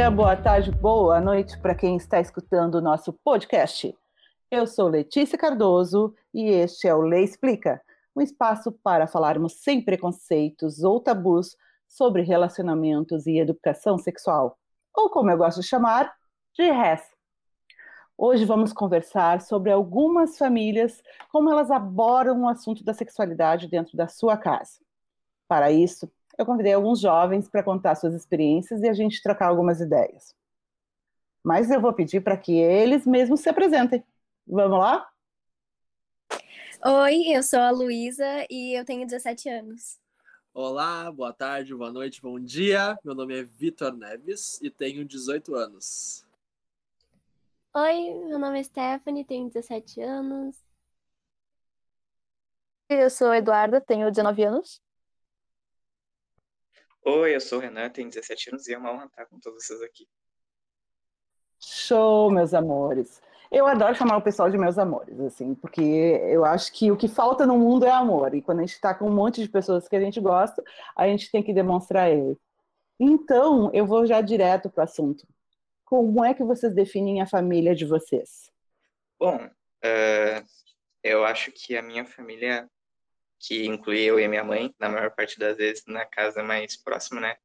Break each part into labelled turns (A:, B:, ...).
A: dia, boa tarde, boa noite para quem está escutando o nosso podcast. Eu sou Letícia Cardoso e este é o Lei Explica, um espaço para falarmos sem preconceitos ou tabus sobre relacionamentos e educação sexual, ou como eu gosto de chamar, de RES. Hoje vamos conversar sobre algumas famílias, como elas abordam o assunto da sexualidade dentro da sua casa. Para isso, eu convidei alguns jovens para contar suas experiências e a gente trocar algumas ideias. Mas eu vou pedir para que eles mesmos se apresentem. Vamos lá?
B: Oi, eu sou a Luísa e eu tenho 17 anos.
C: Olá, boa tarde, boa noite, bom dia. Meu nome é Vitor Neves e tenho 18 anos.
D: Oi, meu nome é Stephanie, tenho 17 anos.
E: Eu sou Eduarda, tenho 19 anos.
F: Oi, eu sou o Renan, tenho 17 anos e é uma honra estar com todos vocês aqui.
A: Show, meus amores. Eu adoro chamar o pessoal de meus amores, assim, porque eu acho que o que falta no mundo é amor. E quando a gente está com um monte de pessoas que a gente gosta, a gente tem que demonstrar ele. Então, eu vou já direto para o assunto. Como é que vocês definem a família de vocês?
F: Bom, uh, eu acho que a minha família que inclui eu e minha mãe, na maior parte das vezes na casa mais próxima, né?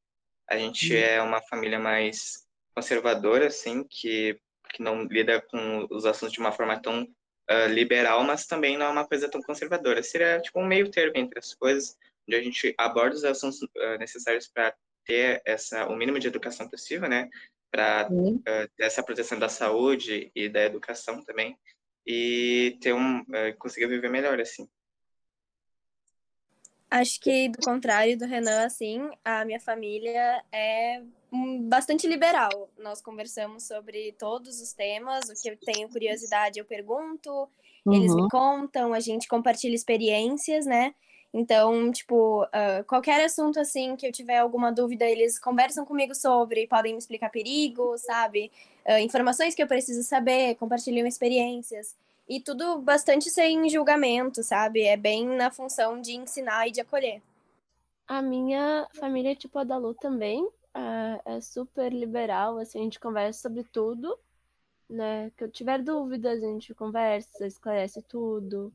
F: A gente uhum. é uma família mais conservadora, assim, que, que não lida com os assuntos de uma forma tão uh, liberal, mas também não é uma coisa tão conservadora. Seria tipo um meio termo entre as coisas, onde a gente aborda os assuntos uh, necessários para ter essa o mínimo de educação possível, né? Para uh, ter essa proteção da saúde e da educação também e ter um conseguir viver melhor assim.
B: Acho que, do contrário do Renan, assim, a minha família é bastante liberal. Nós conversamos sobre todos os temas, o que eu tenho curiosidade eu pergunto, uhum. eles me uhum. contam, a gente compartilha experiências, né? Então, tipo, uh, qualquer assunto assim que eu tiver alguma dúvida, eles conversam comigo sobre, podem me explicar perigos, sabe? Uh, informações que eu preciso saber, compartilham experiências. E tudo bastante sem julgamento, sabe? É bem na função de ensinar e de acolher.
D: A minha família é tipo a da Lu também. É, é super liberal, assim, a gente conversa sobre tudo, né? Que eu tiver dúvidas, a gente conversa, esclarece tudo.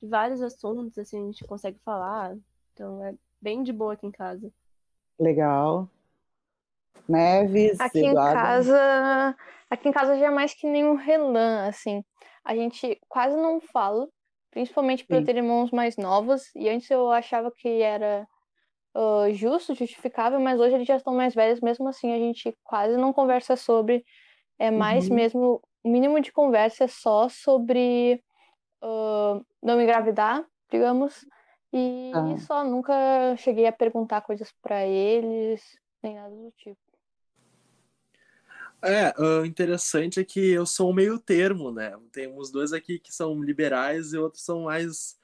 D: De vários assuntos, assim, a gente consegue falar. Então é bem de boa aqui em casa.
A: Legal. Neves,
E: aqui Eduardo. em casa, aqui em casa já é mais que nenhum relã, assim a gente quase não fala, principalmente por ter irmãos mais novos. E antes eu achava que era uh, justo, justificável, mas hoje eles já estão mais velhos, mesmo assim a gente quase não conversa sobre. É mais uhum. mesmo, o mínimo de conversa é só sobre uh, não engravidar, digamos. E ah. só nunca cheguei a perguntar coisas para eles, nem nada do tipo.
C: É, o interessante é que eu sou um meio termo, né? Temos dois aqui que são liberais e outros são mais,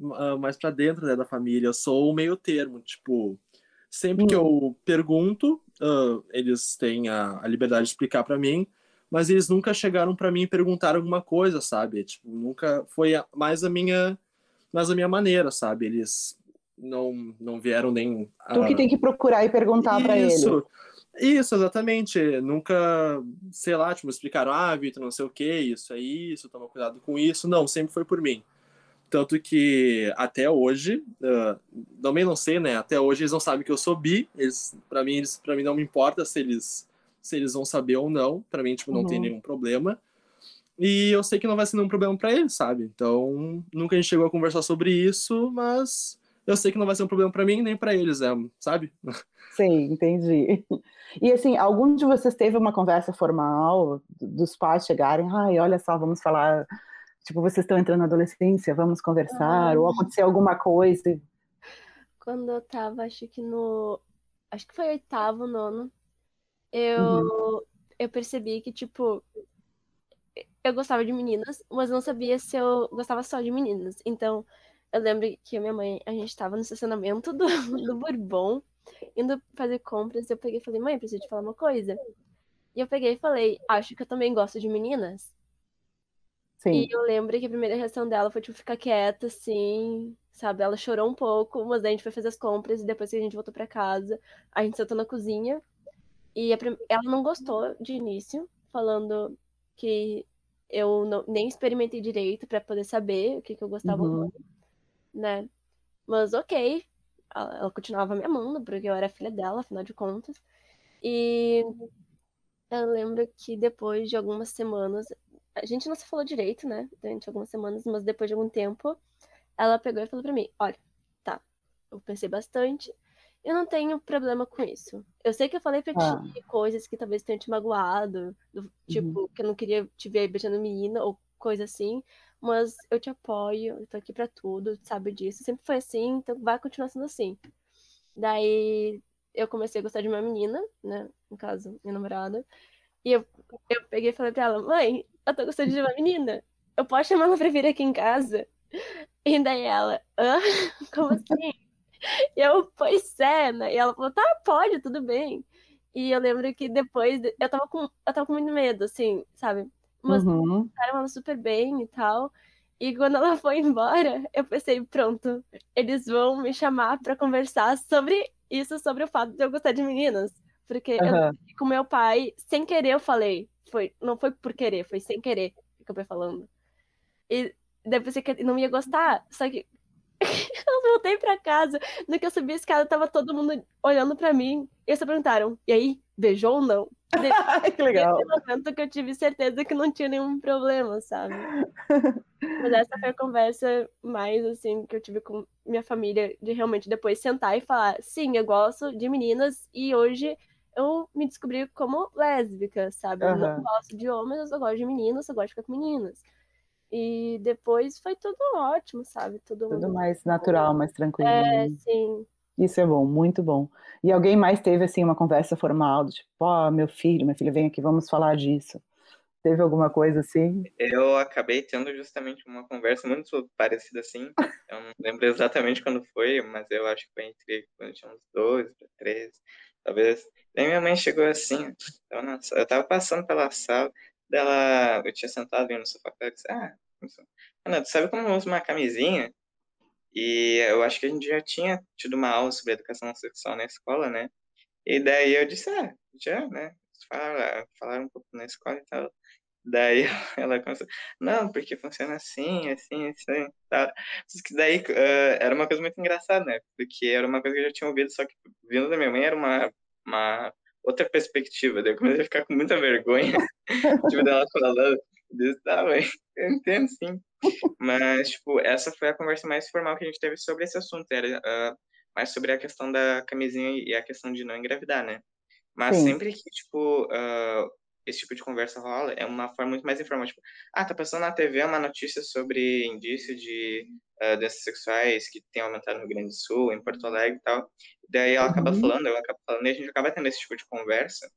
C: uh, mais para dentro né, da família. Eu sou o meio termo, tipo, sempre hum. que eu pergunto, uh, eles têm a, a, liberdade de explicar para mim, mas eles nunca chegaram para mim e perguntaram alguma coisa, sabe? Tipo, nunca foi mais a minha, mais a minha maneira, sabe? Eles não, não vieram nem.
A: Tu que tem que procurar e perguntar para ele. Isso.
C: Isso, exatamente. Nunca, sei lá, tipo, explicaram, ah, Vitor, não sei o que, isso é isso, toma cuidado com isso. Não, sempre foi por mim. Tanto que até hoje, uh, também não sei, né? Até hoje eles não sabem que eu sou bi. Eles, para mim, eles, para mim não me importa se eles, se eles vão saber ou não. Para mim, tipo, não uhum. tem nenhum problema. E eu sei que não vai ser nenhum problema para eles, sabe? Então, nunca a gente chegou a conversar sobre isso, mas eu sei que não vai ser um problema para mim nem para eles, é, sabe?
A: Sim, entendi. E assim, algum de vocês teve uma conversa formal dos pais chegarem, ai, olha só, vamos falar, tipo, vocês estão entrando na adolescência, vamos conversar, ah. ou acontecer alguma coisa?
D: Quando eu tava, acho que no, acho que foi oitavo, nono, eu, uhum. eu percebi que, tipo, eu gostava de meninas, mas não sabia se eu gostava só de meninas. Então, eu lembro que a minha mãe, a gente tava no estacionamento do, do Bourbon, indo fazer compras, eu peguei e falei, mãe, preciso te falar uma coisa. E eu peguei e falei, acho que eu também gosto de meninas. Sim. E eu lembro que a primeira reação dela foi, tipo, ficar quieta, assim, sabe? Ela chorou um pouco, mas a gente foi fazer as compras e depois que a gente voltou para casa, a gente sentou na cozinha E ela não gostou de início, falando que eu não, nem experimentei direito para poder saber o que, que eu gostava
A: Uhum.
D: não, né? Mas ok, ela, ela continuava me amando, porque eu era filha dela, afinal de contas. E eu lembro que depois de algumas semanas, a gente não se falou direito, né? Durante algumas semanas, mas depois de algum tempo, ela pegou e falou pra mim: Olha, tá, eu pensei bastante, eu não tenho problema com isso. Eu sei que eu falei pra
A: Ah.
D: ti coisas que talvez tenham te magoado, do- tipo, que eu não queria te ver beijando menina ou coisa assim, mas eu te apoio, eu tô aqui pra tudo, sabe disso. Sempre foi assim, então vai continuar sendo assim. Daí eu comecei a gostar de uma menina, né? No caso, minha namorada. E eu, eu peguei e falei pra ela, mãe, eu tô gostando de uma menina. Eu posso chamar ela pra vir aqui em casa? E daí ela, hã? Como assim? E eu, pois é, né? E ela falou, tá, pode, tudo bem. E eu lembro que depois eu tava com, eu tava com muito medo, assim, sabe? Mas
A: Uhum.
D: trataram ela super bem e tal. E quando ela foi embora, eu pensei, pronto, eles vão me chamar pra conversar sobre isso, sobre o fato de eu gostar de meninas. Porque eu
A: Aham.
D: com meu pai, sem querer eu falei. Foi, não foi por querer, foi sem querer que eu acabei falando. E daí eu pensei que não ia gostar, só que eu voltei pra casa, no que eu subi a escada, tava todo mundo olhando pra mim. E eles só perguntaram, e aí, beijou ou não?
A: que legal.
D: Momento que eu tive certeza que não tinha nenhum problema, sabe? Mas essa foi a conversa mais, assim, que eu tive com minha família, de realmente depois sentar e falar, sim, eu gosto de meninas, e hoje eu me descobri como lésbica, sabe? Eu
A: Aham.
D: não gosto de homens, eu gosto de meninas, eu gosto de ficar com meninas. E depois foi tudo ótimo, sabe? Tudo,
A: Tudo mais natural, mais tranquilo.
D: É,
A: né?
D: sim.
A: Isso é bom, muito bom. E alguém mais teve assim uma conversa formal, do tipo, ó, meu filho, minha filha, vem aqui, vamos falar disso. Teve alguma coisa assim?
F: Eu acabei tendo justamente uma conversa muito parecida assim. Eu não lembro exatamente quando foi, mas eu acho que foi entre quando tinha uns 12 para 13, talvez. Daí minha mãe chegou assim, eu, na eu tava passando pela sala, dela, eu tinha sentado no sofá, ela disse, ah, Ana, tu sabe como eu uso uma camisinha? E eu acho que a gente já tinha tido uma aula sobre educação sexual na escola, né? E daí eu disse, ah, já, né? Falaram, falaram um pouco na escola e tal. Daí ela começou, não, porque funciona assim, assim, assim. Só que daí eh, era uma coisa muito engraçada, né? Porque era uma coisa que eu já tinha ouvido, só que vindo da minha mãe era uma, uma outra perspectiva. Daí eu comecei a ficar com muita vergonha, tipo, dela falando, eu disse, tá, eu entendo sim. Mas, tipo, essa foi a conversa mais formal que a gente teve sobre esse assunto, era ah, mais sobre a questão da camisinha e a questão de não engravidar, né? Mas
A: Sim.
F: sempre que, tipo, ah, esse tipo de conversa rola, é uma forma muito mais informal. Tipo, ah, tá passando na TV uma notícia sobre indício de ah, doenças sexuais que tem aumentado no Rio Grande do Sul, em Porto Alegre e tal. Daí ela acaba
A: Uhum.
F: falando, eu acabo falando, e a gente acaba tendo esse tipo de conversa.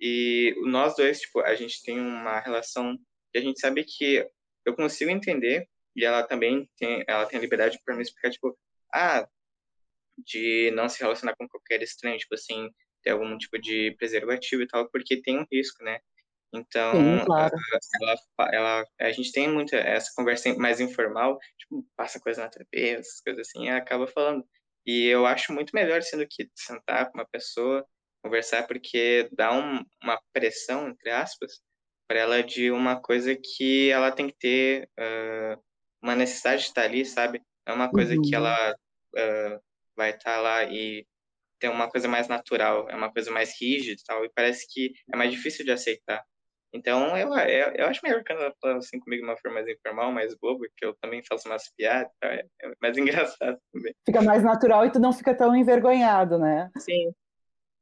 F: E nós dois, tipo, a gente tem uma relação que a gente sabe que eu consigo entender e ela também tem, ela tem a liberdade para me explicar, tipo, ah, de não se relacionar com qualquer estranho, tipo assim, ter algum tipo de preservativo e tal, porque tem um risco, né? Então,
A: Sim, claro.
F: ela, fa- ela, a gente tem muita essa conversa mais informal, tipo, passa coisa na TV, essas coisas assim, e acaba falando. E eu acho muito melhor sendo que sentar com uma pessoa, conversar, porque dá um, uma pressão, entre aspas, para ela de uma coisa que ela tem que ter ah, uma necessidade de estar ali, sabe? É uma coisa que
A: Uhum.
F: ela ah, vai estar lá e ter uma coisa mais natural, é uma coisa mais rígida e tal, e parece que é mais difícil de aceitar. Então, eu, eu, eu acho melhor quando ela fala assim comigo de uma forma mais informal, mais boba, que eu também faço umas piadas, é, é mais engraçado também.
A: Fica mais natural e tu não fica tão envergonhado, né?
F: Sim.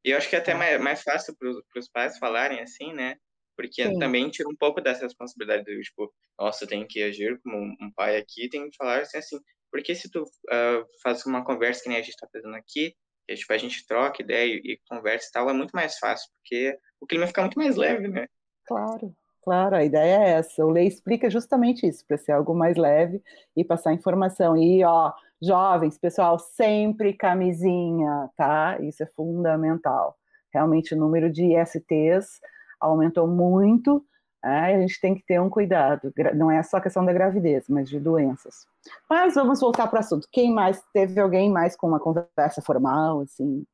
F: E eu acho que é até
A: Tá.
F: mais, mais fácil para os pais falarem assim, né? Porque
A: Sim.
F: também tira um pouco dessa responsabilidade do tipo, nossa, eu tenho que agir como um, pai aqui, tem que falar assim, assim. Porque se tu ah, faz uma conversa que nem a gente está fazendo aqui, que tipo, a gente troca ideia e, e conversa e tal, é muito mais fácil, porque o clima fica muito mais leve, né?
A: Claro, claro, a ideia é essa. O Lei explica justamente isso, para ser algo mais leve e passar informação. E, ó, jovens, pessoal, sempre camisinha, tá? Isso é fundamental. Realmente o número de ISTs aumentou muito, né? a gente tem que ter um cuidado. Não é só questão da gravidez, mas de doenças. Mas vamos voltar para o assunto. Quem mais? Teve alguém mais com uma conversa formal, assim?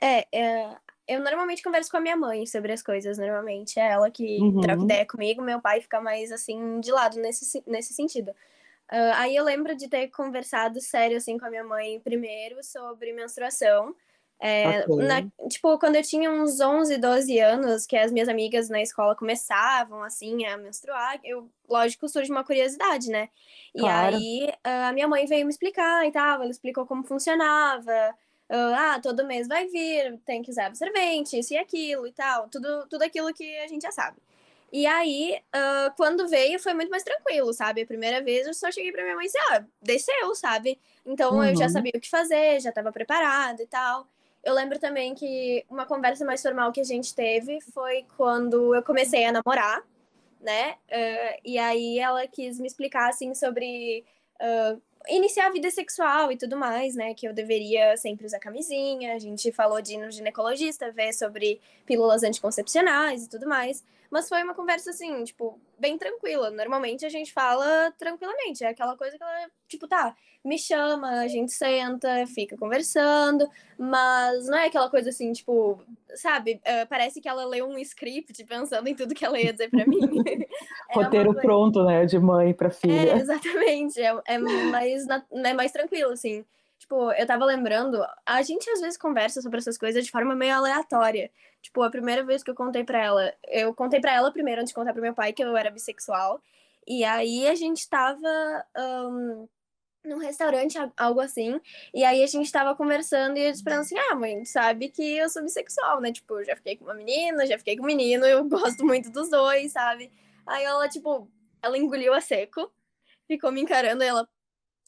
B: É, é, eu normalmente converso com a minha mãe sobre as coisas, normalmente. É ela que
A: Uhum.
B: troca ideia comigo, meu pai fica mais assim, de lado nesse, se- nesse sentido. Ah, aí eu lembro de ter conversado sério assim com a minha mãe primeiro sobre menstruação. É, na- tipo, quando eu tinha uns 11, 12 anos, que as minhas amigas na escola começavam, assim, a menstruar, eu, lógico, surge uma curiosidade, né? E
A: Claro.
B: aí, a minha mãe veio me explicar e tal, ela explicou como funcionava, ah, todo mês vai vir, tem que usar absorvente, isso e aquilo e tal, tudo, tudo aquilo que a gente já sabe. E aí, ah, quando veio, foi muito mais tranquilo, sabe? A primeira vez eu só cheguei pra minha mãe e disse, ah, desceu, sabe? Então eu já
A: Uhum.
B: sabia o que fazer, já tava preparada e tal. Eu lembro também que uma conversa mais formal que a gente teve foi quando eu comecei a namorar, né? Ah, e aí ela quis me explicar, assim, sobre ah, iniciar a vida sexual e tudo mais, né? Que eu deveria sempre usar camisinha. A gente falou de ir no ginecologista, ver sobre pílulas anticoncepcionais e tudo mais. Mas foi uma conversa, assim, tipo, bem tranquila. Normalmente a gente fala tranquilamente. É aquela coisa que ela, tipo, tá, me chama, a gente senta, fica conversando. Mas não é aquela coisa assim, tipo, sabe? eh, parece que ela leu um script pensando em tudo que ela ia dizer pra mim. É
A: Roteiro
B: coisa-
A: pronto, né? De mãe para
B: é,
A: filha.
B: exatamente. É, é mais, na- é mais tranquilo, assim. Tipo, eu tava lembrando, a gente às vezes conversa sobre essas coisas de forma meio aleatória. Tipo, a primeira vez que eu contei pra ela, eu contei pra ela primeiro antes de contar pro meu pai que eu era bissexual. E aí a gente tava ahn, num restaurante, algo assim. E aí a gente tava conversando e eu disse pra ela assim: Ah, mãe, sabe que eu sou bissexual, né? Tipo, já fiquei com uma menina, já fiquei com um menino, eu gosto muito dos dois, sabe? Aí ela, tipo, ela engoliu a seco, ficou me encarando e ela,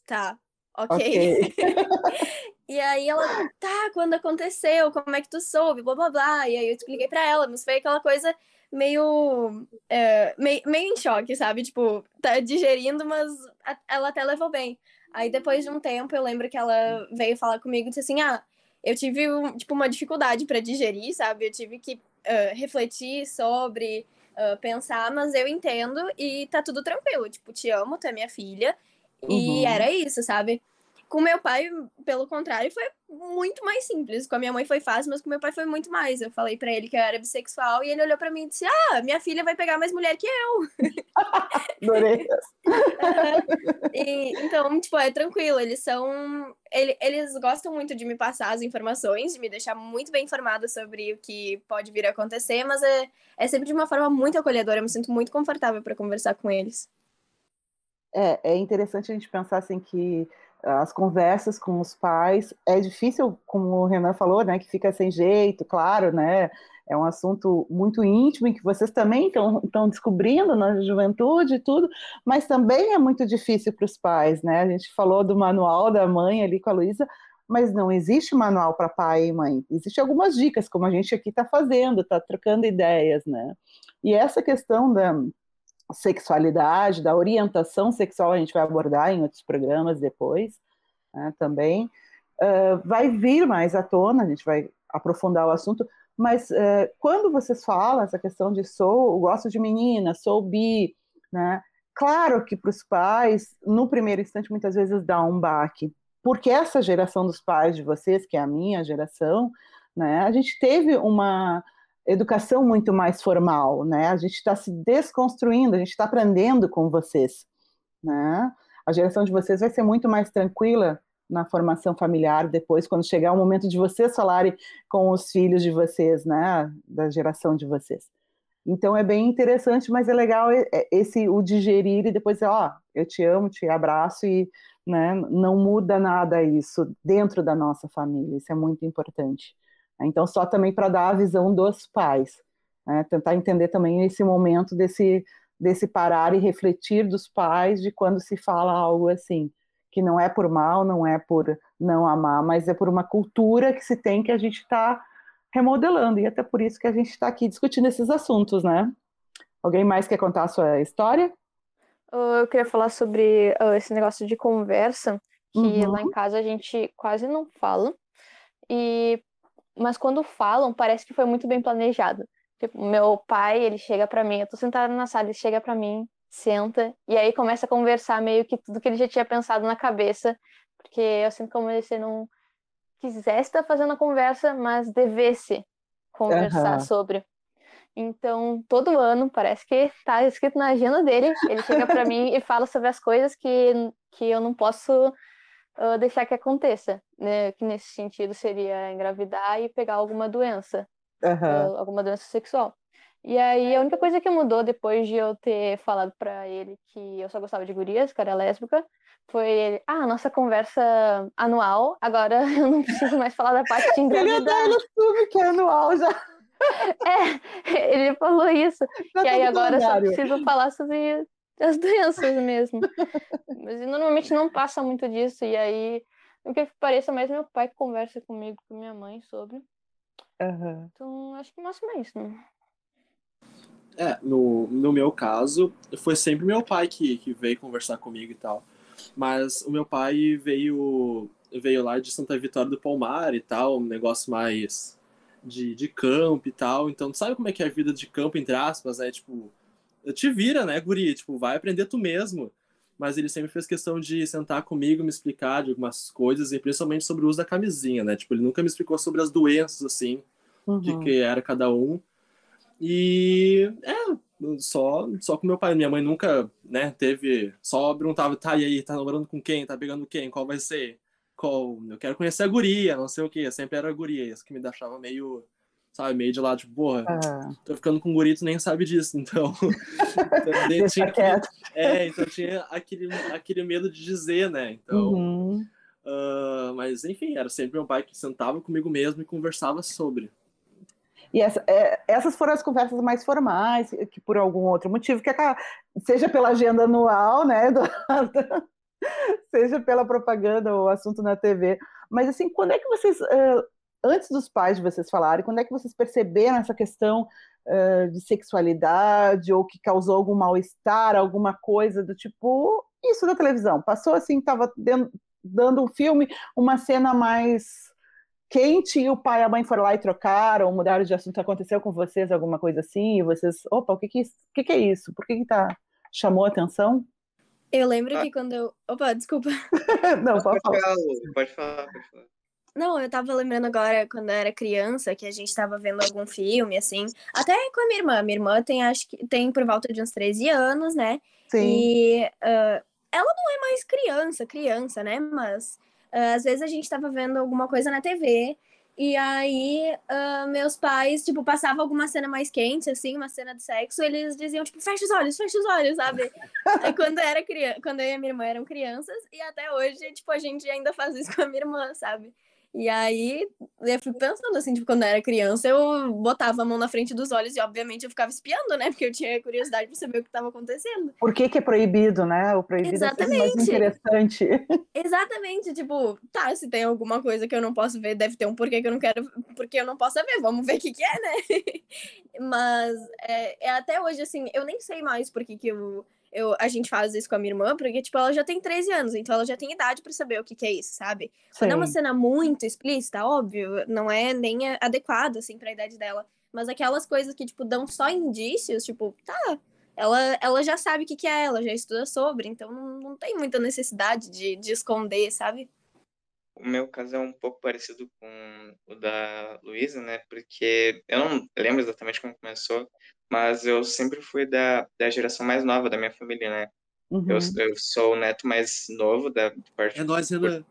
B: tá, ok.
A: Ok.
B: E aí ela, tá, quando aconteceu, como é que tu soube, blá blá blá. E aí eu expliquei pra ela, mas foi aquela coisa meio, é, meio, meio em choque, sabe? Tipo, tá digerindo, mas a- ela até levou bem. Aí depois de um tempo, eu lembro que ela veio falar comigo e disse assim, ah, eu tive, um- tipo, uma dificuldade pra digerir, sabe? Eu tive que ah, refletir sobre, ah, pensar, mas eu entendo e tá tudo tranquilo. Tipo, te amo, tu é minha filha. E
A: Uhum.
B: era isso, sabe? Com meu pai, pelo contrário, foi muito mais simples. Com a minha mãe foi fácil, mas com meu pai foi muito mais. Eu falei pra ele que eu era bissexual e ele olhou pra mim e disse: Ah, minha filha vai pegar mais mulher que eu.
A: Adorei.
B: E, então, tipo, é tranquilo. Eles são. ele- eles gostam muito de me passar as informações, de me deixar muito bem informada sobre o que pode vir a acontecer, mas é, é sempre de uma forma muito acolhedora. Eu me sinto muito confortável pra conversar com eles.
A: É, é interessante a gente pensar assim que as conversas com os pais é difícil, como o Renan falou, né, que fica sem jeito, claro, né, é um assunto muito íntimo e que vocês também estão descobrindo na juventude e tudo, mas também é muito difícil para os pais, né, a gente falou do manual da mãe ali com a Luísa, mas não existe manual para pai e mãe, existem algumas dicas, como a gente aqui está fazendo, está trocando ideias, né, e essa questão da sexualidade, da orientação sexual, a gente vai abordar em outros programas depois né, também. Uh, vai vir mais à tona, a gente vai aprofundar o assunto, mas uh, quando vocês falam essa questão de sou, gosto de menina, sou bi, né? Claro que para os pais, no primeiro instante, muitas vezes dá um baque, porque essa geração dos pais de vocês, que é a minha geração, né? A gente teve uma educação muito mais formal, né? A gente está se desconstruindo, a gente está aprendendo com vocês, né? A geração de vocês vai ser muito mais tranquila na formação familiar depois, quando chegar o momento de vocês falarem com os filhos de vocês, né? Da geração de vocês. Então é bem interessante, mas é legal esse o digerir e depois, ó, eu te amo, te abraço e né, não muda nada isso dentro da nossa família. Isso é muito importante. Então, só também para dar a visão dos pais, né? tentar entender também esse momento desse, desse parar e refletir dos pais de quando se fala algo assim, que não é por mal, não é por não amar, mas é por uma cultura que se tem que a gente está remodelando, e até por isso que a gente está aqui discutindo esses assuntos, né? Alguém mais quer contar a sua história?
E: Eu queria falar sobre uh, esse negócio de conversa, que uhum. lá em casa a gente quase não fala, e mas quando falam, parece que foi muito bem planejado. Tipo, meu pai, ele chega para mim, eu tô sentada na sala, ele chega para mim, senta, e aí começa a conversar meio que tudo que ele já tinha pensado na cabeça, porque eu sinto como se ele não quisesse estar fazendo a conversa, mas devesse conversar
A: Aham.
E: sobre. Então, todo ano, parece que tá escrito na agenda dele, ele chega para mim e fala sobre as coisas que, que eu não posso ah, deixar que aconteça, né? Que nesse sentido seria engravidar e pegar alguma doença,
A: Aham.
E: ah, alguma doença sexual. E aí, a única coisa que mudou depois de eu ter falado para ele que eu só gostava de gurias, que era lésbica, foi ele, ah, nossa conversa anual, agora eu não preciso mais falar da parte de
A: Ele
E: engravidar.
A: até assume que é anual já.
E: É, ele falou isso. E aí
A: tá no
E: agora eu só preciso falar sobre as doenças mesmo. Mas normalmente não passa muito disso. E aí, o que pareça mais meu pai que conversa comigo, com minha mãe sobre.
A: Aham.
E: Então, acho que o máximo é isso, né?
C: É, no, no meu caso, foi sempre meu pai que, que veio conversar comigo e tal. Mas o meu pai veio veio lá de Santa Vitória do Palmar e tal, um negócio mais de, de campo e tal. Então, sabe como é que é a vida de campo, entre aspas, né? Tipo, te vira, né, guri? Tipo, vai aprender tu mesmo. Mas ele sempre fez questão de sentar comigo, me explicar de algumas coisas, e principalmente sobre o uso da camisinha, né? Tipo, ele nunca me explicou sobre as doenças, assim,
A: Uhum.
C: que era cada um. E é, só, só com meu pai. Minha mãe nunca, né, teve. Só perguntava, tá, e aí, tá namorando com quem? Tá pegando quem? Qual vai ser? Qual? Eu quero conhecer a guria, não sei o quê. Sempre era a guria. Isso que me deixava meio, sabe, meio de lado, tipo, porra,
A: Ah,
C: tô ficando com guri, tu nem sabe disso, então. então tinha que- é, então tinha aquele, aquele medo de dizer, né? Então.
A: Uhum.
C: ah, mas enfim, era sempre meu pai que sentava comigo mesmo e conversava sobre.
A: E essa- é, essas foram as conversas mais formais, que por algum outro motivo, que acaba- seja pela agenda anual, né, do- seja pela propaganda ou assunto na TV. Mas assim, quando é que vocês, eh, antes dos pais de vocês falarem, quando é que vocês perceberam essa questão eh, de sexualidade ou que causou algum mal-estar, alguma coisa do tipo isso da televisão? Passou assim, estava dando um filme, uma cena mais quente e o pai e a mãe foram lá e trocaram, mudaram de assunto, aconteceu com vocês alguma coisa assim, e vocês, opa, o que que, é que, que é isso? Por que que tá, chamou a atenção?
B: Eu lembro
F: Ah.
B: que quando eu. Opa, desculpa.
A: Não, pode
F: Pode
A: falar.
F: pode falar, pode falar.
B: Não, eu tava lembrando agora, quando eu era criança, que a gente tava vendo algum filme, assim. Até com a minha irmã. Minha irmã tem, acho que tem por volta de uns 13 anos, né?
A: Sim,
B: E ah, ela não é mais criança, criança, né? Mas ah, às vezes a gente tava vendo alguma coisa na TV. E aí, ah, meus pais, tipo, passavam alguma cena mais quente, assim, uma cena de sexo, eles diziam, tipo, fecha os olhos, fecha os olhos, sabe? Aí, quando, era criança, quando eu e a minha irmã eram crianças, e até hoje, tipo, a gente ainda faz isso com a minha irmã, sabe? E aí, eu fico pensando assim, tipo, quando eu era criança, eu botava a mão na frente dos olhos e, obviamente, eu ficava espiando, né? Porque eu tinha curiosidade pra saber o que estava acontecendo.
A: por que que é proibido, né? O proibido é sempre mais
B: Exatamente.
A: interessante.
B: Exatamente, tipo, tá, se tem alguma coisa que eu não posso ver, deve ter um porquê que eu não quero, porque eu não posso ver, vamos ver o que que é, né? Mas é, é até hoje, assim, eu nem sei mais por que que eu, eu, a gente faz isso com a minha irmã, porque, tipo, ela já tem 13 anos, então ela já tem idade pra saber o que que é isso, sabe? Quando é uma
A: Sim.
B: cena muito explícita, óbvio, não é nem a- adequado, assim, pra idade dela. Mas aquelas coisas que, tipo, dão só indícios, tipo, tá, ela, ela já sabe o que que é, ela já estuda sobre, então não, não tem muita necessidade de, de esconder, sabe?
F: O meu caso é um pouco parecido com o da Luísa, né? Porque eu não lembro exatamente como começou, mas eu sempre fui da, da geração mais nova da minha família, né?
A: Uhum.
F: Eu, eu sou o neto mais novo da de parte
C: É nóis, Renan.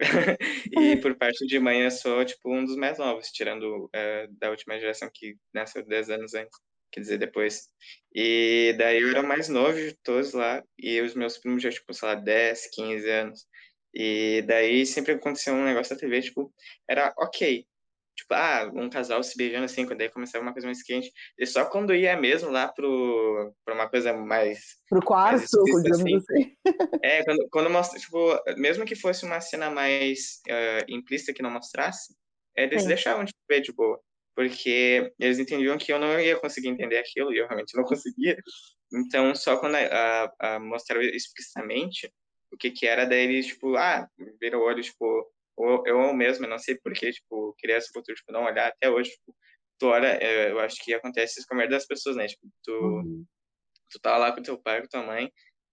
F: e por parte de mãe eu sou tipo um dos mais novos, tirando eh, da última geração que nasceu 10 anos antes, quer dizer, depois. E daí eu era o mais novo de todos lá, e os meus primos já, tipo, sei lá, 10, 15 anos. E daí sempre acontecia um negócio na TV, tipo, era ok. Tipo, ah, um casal se beijando assim, quando daí começava uma coisa mais quente. E só quando ia mesmo lá pro, pra uma coisa mais
A: Pro quarto,
F: explícito,
A: digamos assim.
F: é, quando, quando mostra, tipo, mesmo que fosse uma cena mais eh, implícita que não mostrasse, eles
A: Sim.
F: deixavam de ver de boa. Porque eles entendiam que eu não ia conseguir entender aquilo, e eu realmente não conseguia. Então, só quando a, a, mostrava explicitamente o que que era, daí eles, tipo, ah, viram o olho, tipo, ou eu mesmo, eu não sei porquê, tipo, queria essa cultura, tipo, não olhar até hoje, tipo, tu olha, eh, eu acho que acontece isso com a maioria das pessoas, né? Tipo, tu
A: Uhum.
F: tu tá lá com teu pai, com tua mãe,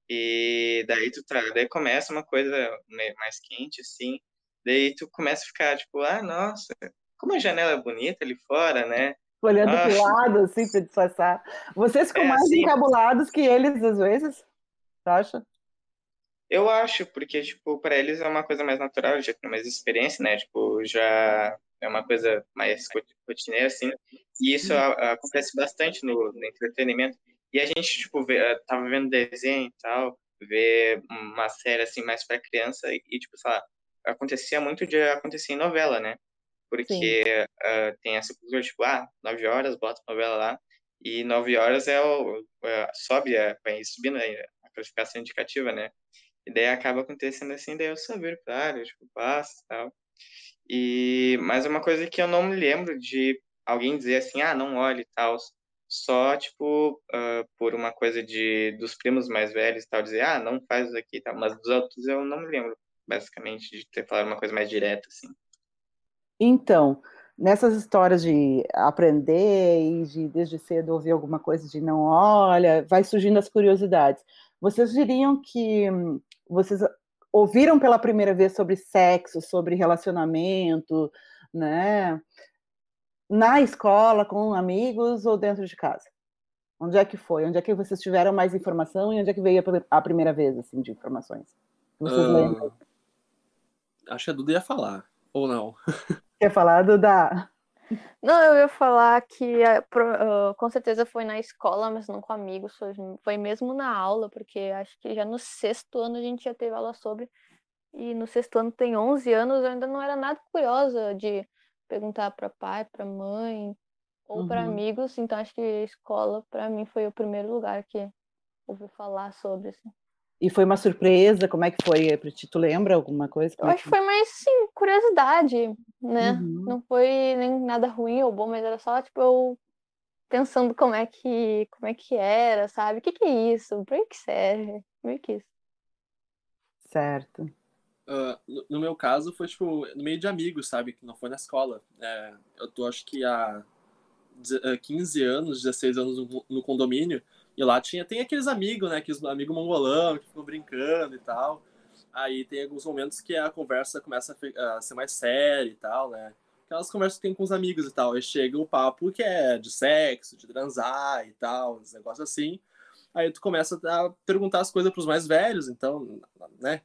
F: e daí tu tá, daí começa uma coisa mais quente, assim, daí tu começa a ficar, tipo, ah, nossa, como a janela é bonita ali fora, né?
A: Olhando ah. pro lado, assim, para disfarçar. Vocês ficam é, mais assim, encabulados que eles, às vezes? Você acha?
F: Eu acho, porque, tipo, para eles é uma coisa mais natural, já tem mais experiência, né? Tipo, já é uma coisa mais rotineira, assim. E isso acontece bastante no, no, entretenimento. E a gente, tipo, vê, eh, tava vendo desenho e tal, ver uma série, assim, mais para criança e, tipo, sei lá, acontecia muito de acontecer em novela, né? Porque uh, tem essa cultura, tipo, ah, nove horas, bota a novela lá, e nove horas é o, uh, sobe, vai subindo a classificação indicativa, né? E daí acaba acontecendo assim, daí eu só viro claro, tipo, passa e tal. E, mas é uma coisa que eu não me lembro de alguém dizer assim, ah, não olhe e tal. Só, tipo, uh, por uma coisa de dos primos mais velhos e tal, dizer, ah, não faz isso aqui e tal. Mas dos outros eu não me lembro, basicamente, de ter falado uma coisa mais direta, assim.
A: Então, nessas histórias de aprender e de desde cedo ouvir alguma coisa de não olha, vai surgindo as curiosidades. Vocês diriam que vocês ouviram pela primeira vez sobre sexo, sobre relacionamento, né? Na escola, com amigos ou dentro de casa? Onde é que foi? Onde é que vocês tiveram mais informação e onde é que veio a primeira vez assim de informações? Vocês uh, lembram?
C: Acho que a Duda ia falar, ou não?
A: Quer falar, Duda?
E: Não, eu ia falar que uh, com certeza foi na escola, mas não com amigos, foi, foi mesmo na aula, porque acho que já no sexto ano a gente já teve aula sobre, e no sexto ano tem 11 anos, eu ainda não era nada curiosa de perguntar para pai, para mãe ou uhum. para amigos, então acho que a escola para mim foi o primeiro lugar que ouvi falar sobre assim.
A: E foi uma surpresa? Como é que foi para ti? Tu lembra alguma coisa?
E: Como eu é acho que foi mais, sim, curiosidade, né? Uhum. Não foi nem nada ruim ou bom, mas era só, tipo, eu pensando como é que, como é que era, sabe? O que, que é isso? Para que serve? Meio que isso.
A: Certo.
C: Uh, no, no, meu caso, foi, tipo, no meio de amigos, sabe? Que não foi na escola. É, eu tô, acho que há 15 anos, 16 anos no, no condomínio, e lá tinha, tem aqueles amigos, né? Aqueles amigos mongolão que ficam brincando e tal. Aí tem alguns momentos que a conversa começa a ser mais séria e tal, né? Aquelas conversas que tem com os amigos e tal. Aí chega o papo que é de sexo, de transar e tal, uns negócios assim. Aí tu começa a perguntar as coisas pros mais velhos, então, né?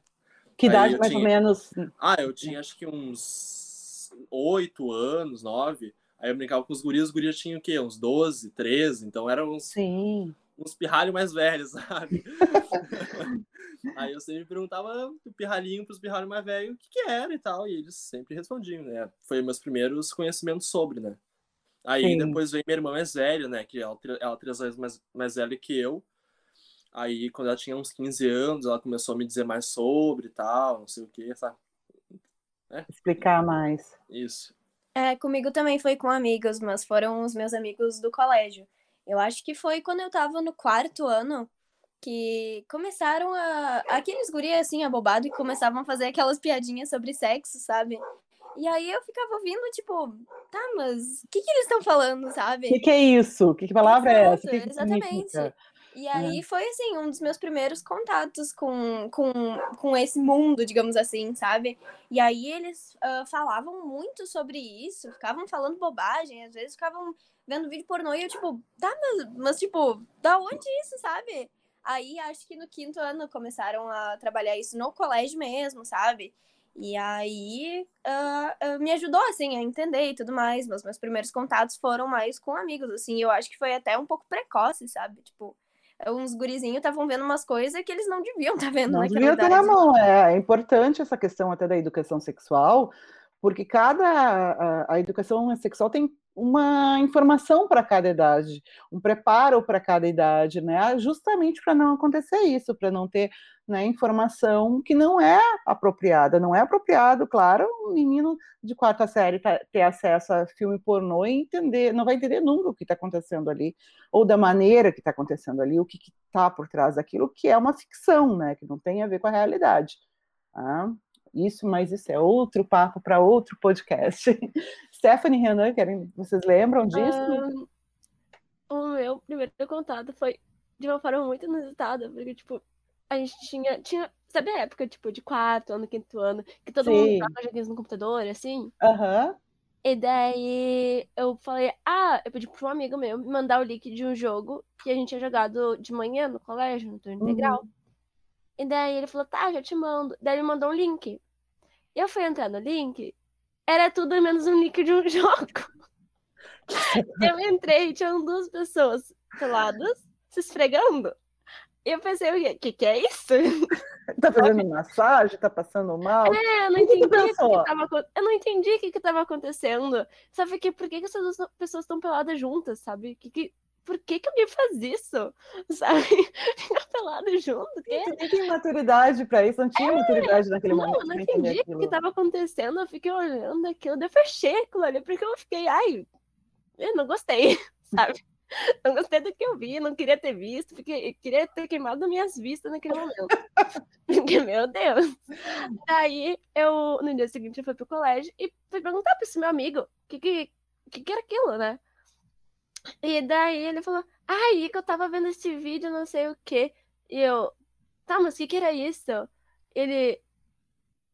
A: Que idade mais tinha... ou menos?
C: Ah, eu tinha acho que uns oito anos, nove. Aí eu brincava com os guris, os guris tinham o quê? Uns 12, 13, então eram uns,
A: Sim
C: uns pirralhos mais velhos, sabe? Aí eu sempre perguntava o pirralhinho para os pirralhos mais velhos o que, que, era e tal, e eles sempre respondiam, né? Foi meus primeiros conhecimentos sobre, né? Aí Sim. depois veio minha irmã mais velha, né? Que ela, ela três anos mais, mais velha que eu. Aí, quando ela tinha uns 15 anos, ela começou a me dizer mais sobre e tal, não sei o que, sabe?
A: É. Explicar mais.
C: Isso.
B: É, comigo também foi com amigos, mas foram os meus amigos do colégio. Eu acho que foi quando eu tava no quarto ano que começaram a. Aqueles guri assim, abobado, e começavam a fazer aquelas piadinhas sobre sexo, sabe? E aí eu ficava ouvindo, tipo, tá, mas o que, que eles estão falando, sabe?
A: O que, que, é isso? Que, que palavra Exato, é essa? Que
B: exatamente. E aí é. foi, assim, um dos meus primeiros contatos com, com, com esse mundo, digamos assim, sabe? E aí eles uh, falavam muito sobre isso, ficavam falando bobagem, às vezes ficavam vendo vídeo pornô e eu, tipo, tá, mas, mas tipo, da onde isso, sabe? Aí acho que no quinto ano começaram a trabalhar isso no colégio mesmo, sabe? E aí uh, uh, me ajudou, assim, a entender e tudo mais. Mas meus primeiros contatos foram mais com amigos, assim. Eu acho que foi até um pouco precoce, sabe? Tipo, uns gurizinhos estavam vendo umas coisas que eles não deviam estar tá vendo
A: não deviam ter na mão, é. É importante essa questão até da educação sexual, porque cada a, a educação sexual tem uma informação para cada idade, um preparo para cada idade, né? Justamente para não acontecer isso, para não ter né, informação que não é apropriada. Não é apropriado, claro, um menino de quarta série tá, ter acesso a filme pornô e entender, não vai entender nunca o que está acontecendo ali, ou da maneira que está acontecendo ali, o que está por trás daquilo, que é uma ficção, né? Que não tem a ver com a realidade. Tá? isso, mas isso é outro papo para outro podcast. Stephanie Renan, querem, vocês lembram disso?
D: o meu primeiro contato foi de uma forma muito inusitada, porque, tipo, a gente tinha, tinha sabe a época, tipo, de quarto ano, quinto ano, que todo Sim. mundo jogava joguinhos no computador, assim?
A: Aham. Uhum.
D: E daí eu falei, ah, eu pedi para um amigo meu me mandar o link de um jogo que a gente tinha jogado de manhã no colégio, no turno integral.
A: Uhum.
D: E daí ele falou, tá, já te mando. Daí ele mandou um link. Eu fui entrar no link, era tudo menos um link de um jogo. Eu entrei, tinham duas pessoas peladas, se esfregando. Eu pensei, o que, que é isso?
A: Tá fazendo massagem? Tá passando mal?
D: É, eu não
A: que que
D: entendi o que, que tava Eu não entendi o que, que tava acontecendo. Só fiquei, por que, que essas duas pessoas estão peladas juntas, sabe? Que, que... Por que, que alguém faz isso? Sabe? Ficar pelado junto?
A: Você nem tem maturidade pra isso, não tinha maturidade naquele
D: É, Não,
A: momento.
D: eu não
A: entender
D: entendi o que tava acontecendo. Eu fiquei olhando aquilo, eu fechei aquilo ali, porque eu fiquei, ai, eu não gostei, sabe? Não gostei do que eu vi, não queria ter visto, fiquei, queria ter queimado minhas vistas naquele momento. Porque, meu Deus. Daí, eu, no dia seguinte, eu fui pro colégio e fui perguntar pra esse meu amigo o que, que, que, que era aquilo, né? E daí ele falou, ai, que eu tava vendo esse vídeo, não sei o quê. E eu, tá, mas o que, que era isso? Ele,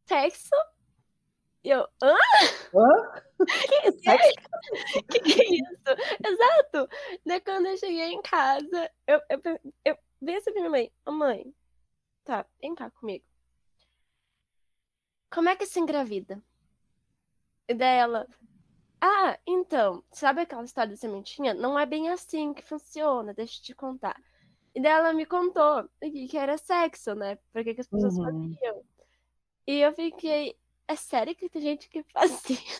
D: sexo? E eu, hã?
A: Hã?
D: O que, que é isso? Exato! Daí quando eu cheguei em casa, eu, eu, eu vi pra minha mãe, ô mãe, tá, vem cá comigo. Como é que se engravida? E daí ela, ah, então, sabe aquela história da sementinha? Não é bem assim que funciona, deixa eu te contar. E daí ela me contou que que era sexo, né? Por que que as pessoas
A: Uhum.
D: faziam. E eu fiquei, é sério que tem gente que faz isso?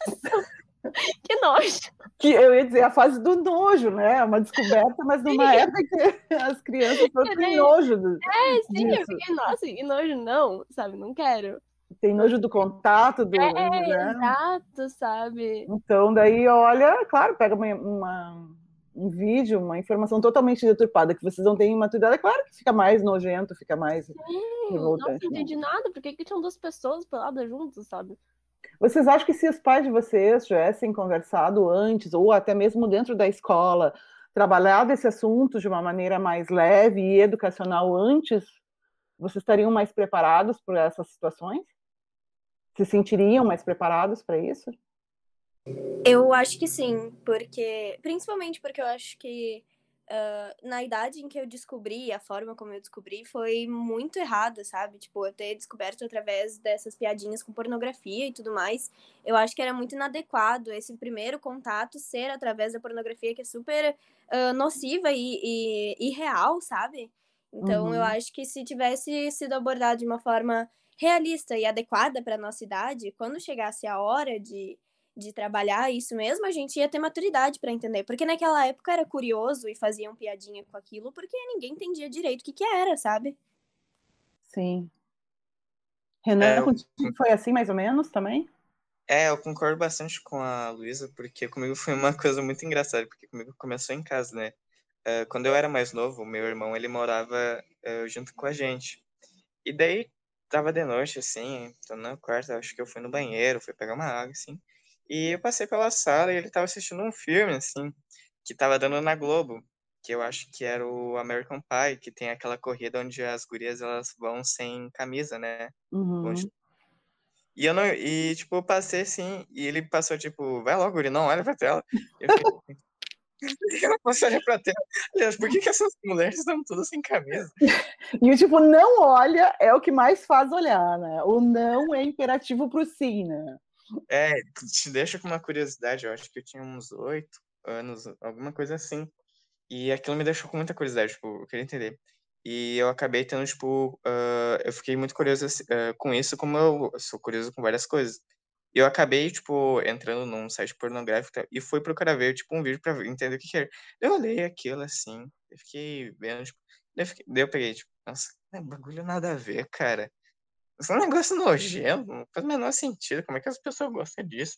D: que nojo.
A: Que eu ia dizer a fase do nojo, né? Uma descoberta, mas numa
D: Sim.
A: época que as crianças foram com nojo. do-
D: É, sim, eu
A: disso.
D: fiquei, nossa, que nojo, não, sabe? Não quero.
A: Tem nojo do contato, do.
D: É,
A: né?
D: exato, sabe?
A: Então, daí, olha, claro, pega uma, uma- um vídeo, uma informação totalmente deturpada que vocês não têm maturidade, é claro que fica mais nojento, fica mais
D: Sim, não
A: né?
D: entendi nada. Por que, que tinham duas pessoas peladas juntas, sabe?
A: Vocês acham que se os pais de vocês tivessem conversado antes, ou até mesmo dentro da escola, trabalhado esse assunto de uma maneira mais leve e educacional antes, vocês estariam mais preparados para essas situações? Se sentiriam mais preparados para isso?
B: Eu acho que sim, porque. Principalmente porque eu acho que ah, na idade em que eu descobri, a forma como eu descobri foi muito errada, sabe? Tipo, eu ter descoberto através dessas piadinhas com pornografia e tudo mais. Eu acho que era muito inadequado esse primeiro contato ser através da pornografia, que é super ah, nociva e, e, e real, sabe? Então, eu
A: Uhum.
B: acho que se tivesse sido abordado de uma forma realista e adequada para nossa idade, quando chegasse a hora de, de trabalhar isso mesmo, a gente ia ter maturidade para entender. Porque naquela época era curioso e faziam piadinha com aquilo, porque ninguém entendia direito o que, que era, sabe?
A: Sim. Renan,
F: É, eu-
A: foi assim mais ou menos também?
F: É, eu concordo bastante com a Luísa, porque comigo foi uma coisa muito engraçada, porque comigo começou em casa, né? Eh, quando eu era mais novo, meu irmão, ele morava eh, junto com a gente. E daí, tava de noite, assim, tô no quarto, acho que eu fui no banheiro, fui pegar uma água, assim, e eu passei pela sala e ele tava assistindo um filme, assim, que tava dando na Globo, que eu acho que era o American Pie, que tem aquela corrida onde as gurias, elas vão sem camisa, né?
A: Uhum.
F: Onde e eu não, e tipo, eu passei assim, e ele passou, tipo, vai logo, ele não olha pra tela. Eu fiquei, eu não posso olhar pra tela. Aliás, por que, que essas mulheres estão todas sem camisa?
A: E o tipo, não olha é o que mais faz olhar, né? O não é imperativo pro sim, né?
F: É, te deixa com uma curiosidade, eu acho que eu tinha uns oito anos, alguma coisa assim. E aquilo me deixou com muita curiosidade, tipo, eu queria entender. E eu acabei tendo, tipo, ah, eu fiquei muito curioso ah, com isso, como eu sou curioso com várias coisas. E eu acabei, tipo, entrando num site pornográfico e fui procurar ver, tipo, um vídeo pra entender o que que era. Eu olhei aquilo assim, eu fiquei vendo, tipo, daí eu, fiquei- daí eu peguei, tipo, nossa, bagulho nada a ver, cara. Isso é um negócio nojento, não faz o menor sentido, como é que as pessoas gostam disso?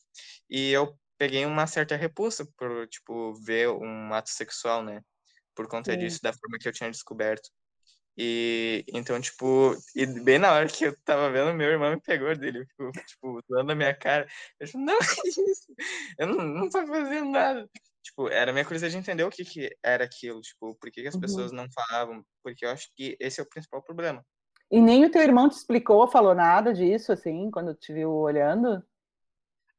F: E eu peguei uma certa repulsa por, tipo, ver um ato sexual, né? Por conta
A: Sim.
F: disso, da forma que eu tinha descoberto. E então, tipo, e bem na hora que eu tava vendo, meu irmão me pegou dele, ficou, tipo, zoando a minha cara. Eu falei, não, que isso? Eu não, não tô fazendo nada. Tipo, era a minha curiosidade de entender o que que era aquilo, tipo, por que que as
A: Uhum.
F: pessoas não falavam, porque eu acho que esse é o principal problema.
A: E nem o teu irmão te explicou, falou nada disso, assim, quando te viu olhando?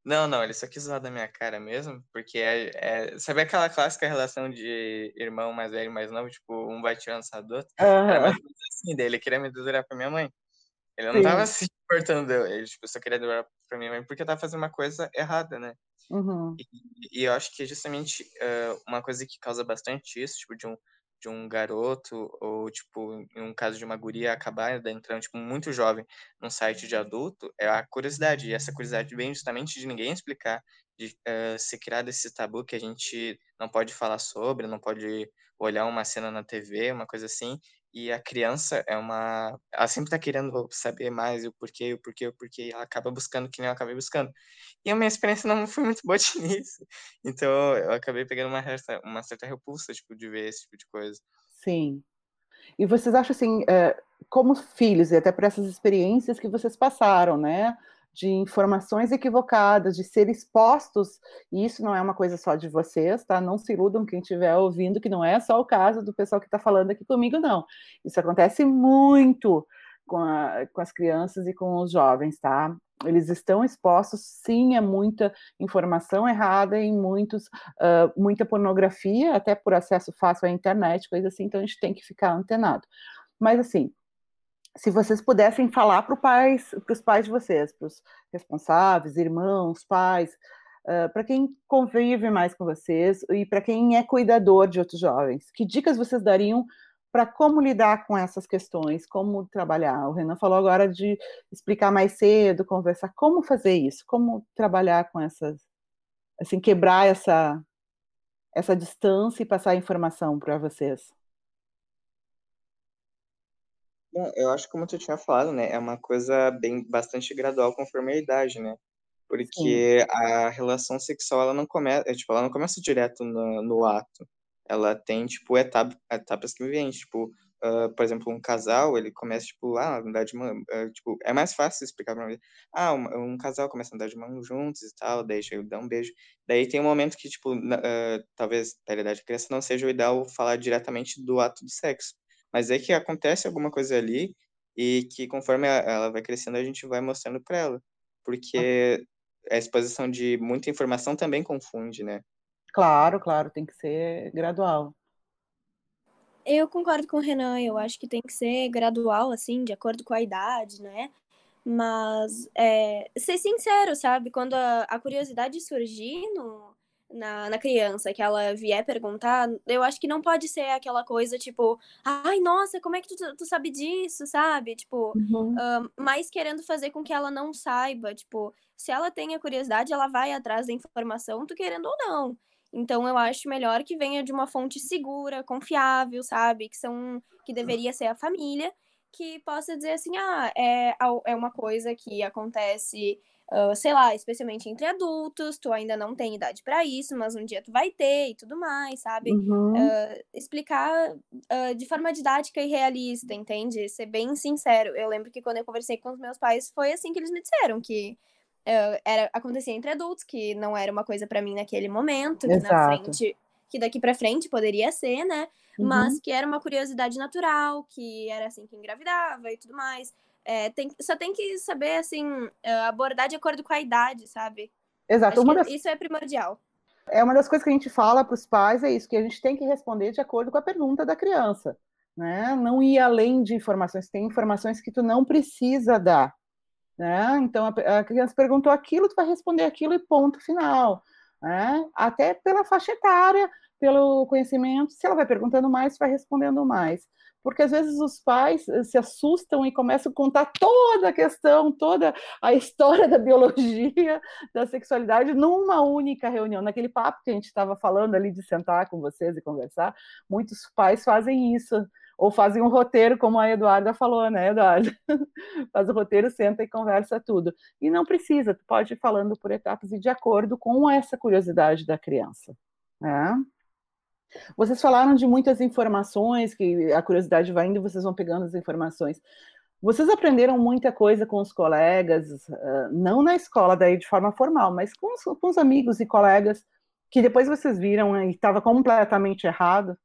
F: Não, não, ele só quis zoar da minha cara mesmo, porque é, é, sabe aquela clássica relação de irmão mais velho e mais novo, tipo, um vai tirando essa do outro? Era mais ou menos assim dele, ele queria me dedurar pra minha mãe. Ele não
A: Sim.
F: tava se importando, ele tipo, só queria dedurar pra minha mãe porque eu tava fazendo uma coisa errada, né?
A: Uhum.
F: E, e eu acho que é justamente eh, uma coisa que causa bastante isso, tipo, de um, de um garoto, ou, tipo, em um caso de uma guria acabar entrando, tipo, muito jovem num site de adulto, é a curiosidade. E essa curiosidade vem justamente de ninguém explicar, de eh, ser criado esse tabu que a gente não pode falar sobre, não pode olhar uma cena na TV, uma coisa assim. E a criança é uma. Ela sempre tá querendo saber mais o porquê, o porquê, o porquê, e ela acaba buscando que nem eu acabei buscando. E a minha experiência não foi muito boa início. Então eu acabei pegando uma, certa- uma certa repulsa, tipo, de ver esse tipo de coisa.
A: Sim. E vocês acham assim, é, como filhos, e até por essas experiências que vocês passaram, né? De informações equivocadas, de ser expostos, e isso não é uma coisa só de vocês, tá? Não se iludam quem estiver ouvindo, que não é só o caso do pessoal que está falando aqui comigo, não. Isso acontece muito com, a- com as crianças e com os jovens, tá? Eles estão expostos, sim, a muita informação errada e muitos, ah, muita pornografia, até por acesso fácil à internet, coisa assim, então a gente tem que ficar antenado. Mas assim, se vocês pudessem falar para pais, os pais de vocês, para os responsáveis, irmãos, pais, para quem convive mais com vocês e para quem é cuidador de outros jovens, que dicas vocês dariam para como lidar com essas questões, como trabalhar? O Renan falou agora de explicar mais cedo, conversar, como fazer isso, como trabalhar com essas, assim, quebrar essa essa distância e passar a informação para vocês.
F: Bom, eu acho que como tu tinha falado, né, é uma coisa bem bastante gradual conforme a idade, né? Porque a relação sexual ela não começa, é, tipo, ela não começa direto no, no ato. Ela tem tipo etapa, etapas que vêm, tipo, ah, por exemplo, um casal, ele começa tipo, ah, andar de mão, ah, tipo, é mais fácil explicar para mim. Ah, um, um casal começa a andar de mão juntos e tal, daí chega, dá um beijo. Daí tem um momento que tipo, na- ah, talvez da idade da criança não seja o ideal falar diretamente do ato do sexo. Mas é que acontece alguma coisa ali e que conforme ela vai crescendo, a gente vai mostrando para ela. Porque a exposição de muita informação também confunde, né?
A: Claro, claro, tem que ser gradual.
B: Eu concordo com o Renan, eu acho que tem que ser gradual, assim, de acordo com a idade, né? Mas é, ser sincero, sabe? Quando a, a curiosidade surgir no, na, na criança, que ela vier perguntar, eu acho que não pode ser aquela coisa tipo, ai, nossa, como é que tu, tu sabe disso, sabe? Tipo, ah, mais querendo fazer com que ela não saiba. Tipo, se ela tem a curiosidade, ela vai atrás da informação, tu querendo ou não. Então eu acho melhor que venha de uma fonte segura, confiável, sabe? Que são que deveria ser a família, que possa dizer assim, ah, é, al- é uma coisa que acontece, sei lá, especialmente entre adultos, tu ainda não tem idade pra isso, mas um dia tu vai ter e tudo mais, sabe?
A: Uhum.
B: Ah, explicar ah, de forma didática e realista, entende? Ser bem sincero. Eu lembro que quando eu conversei com os meus pais, foi assim que eles me disseram, que era, acontecia entre adultos, que não era uma coisa pra mim naquele momento, que na
A: Exato.
B: frente, que daqui pra frente poderia ser, né?
A: Uhum.
B: Mas que era uma curiosidade natural, que era assim que engravidava e tudo mais. É, tem, só tem que saber, assim, ah, abordar de acordo com a idade, sabe?
A: Exato. Das,
B: isso é primordial.
A: é uma das coisas que a gente fala para os pais é isso, que a gente tem que responder de acordo com a pergunta da criança, né? Não ir além de informações. Tem informações que tu não precisa dar, né? Então a, a criança perguntou aquilo, tu vai responder aquilo e ponto final, né? Até pela faixa etária, pelo conhecimento. Se ela vai perguntando mais, tu vai respondendo mais. Porque às vezes os pais eh, se assustam e começam a contar toda a questão, toda a história da biologia, da sexualidade numa única reunião, naquele papo que a gente estava falando ali de sentar com vocês e conversar, muitos pais fazem isso, ou fazem um roteiro, como a Eduarda falou, né, Eduarda? Faz o roteiro, senta e conversa tudo. E não precisa, tu pode ir falando por etapas e de acordo com essa curiosidade da criança. Né? Vocês falaram de muitas informações, que a curiosidade vai indo e vocês vão pegando as informações. Vocês aprenderam muita coisa com os colegas, uh, não na escola daí de forma formal, mas com os, com os amigos e colegas que depois vocês viram e estava completamente errado?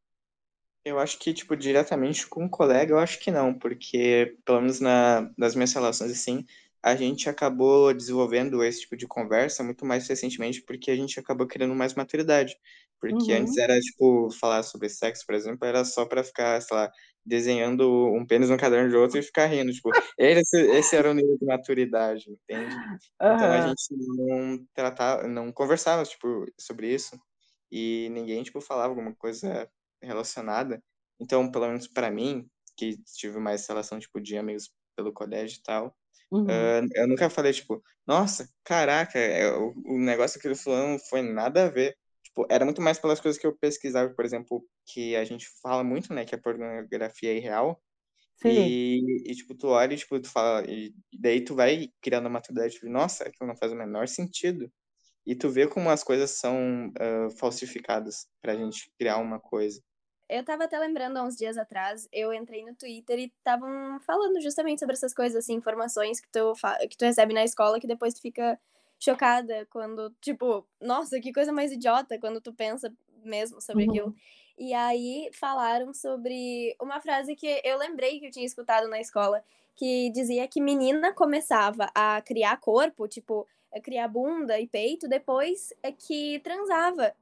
F: Eu acho que, tipo, diretamente com um colega, eu acho que não, porque, pelo menos na, nas minhas relações, assim, a gente acabou desenvolvendo esse tipo de conversa muito mais recentemente porque a gente acabou criando mais maturidade. Porque
A: Uhum.
F: antes era, tipo, falar sobre sexo, por exemplo, era só pra ficar, sei lá, desenhando um pênis no caderno de outro e ficar rindo. Tipo, esse, esse era o nível de maturidade, entende? Então a gente não tratava, não conversava, tipo, sobre isso. E ninguém, tipo, falava alguma coisa relacionada. Então, pelo menos pra mim, que tive mais relação, tipo, de amigos pelo colégio e tal,
A: Uhum.
F: ah, eu nunca falei, tipo, nossa, caraca, é, o, o negócio que eles falaram foi nada a ver. Tipo, era muito mais pelas coisas que eu pesquisava, por exemplo, que a gente fala muito, né, que a pornografia é irreal.
A: Sim.
F: E, e, tipo, tu olha e, tipo, tu fala, e daí tu vai criando a maturidade, tipo, nossa, aquilo não faz o menor sentido. E tu vê como as coisas são ah, falsificadas pra gente criar uma coisa.
B: Eu tava até lembrando há uns dias atrás, eu entrei no Twitter e estavam falando justamente sobre essas coisas, assim, informações que tu, que tu recebe na escola que depois tu fica chocada quando, tipo, nossa, que coisa mais idiota quando tu pensa mesmo sobre
A: Uhum.
B: aquilo. E aí falaram sobre uma frase que eu lembrei que eu tinha escutado na escola, que dizia que menina começava a criar corpo, tipo, a criar bunda e peito depois é que transava.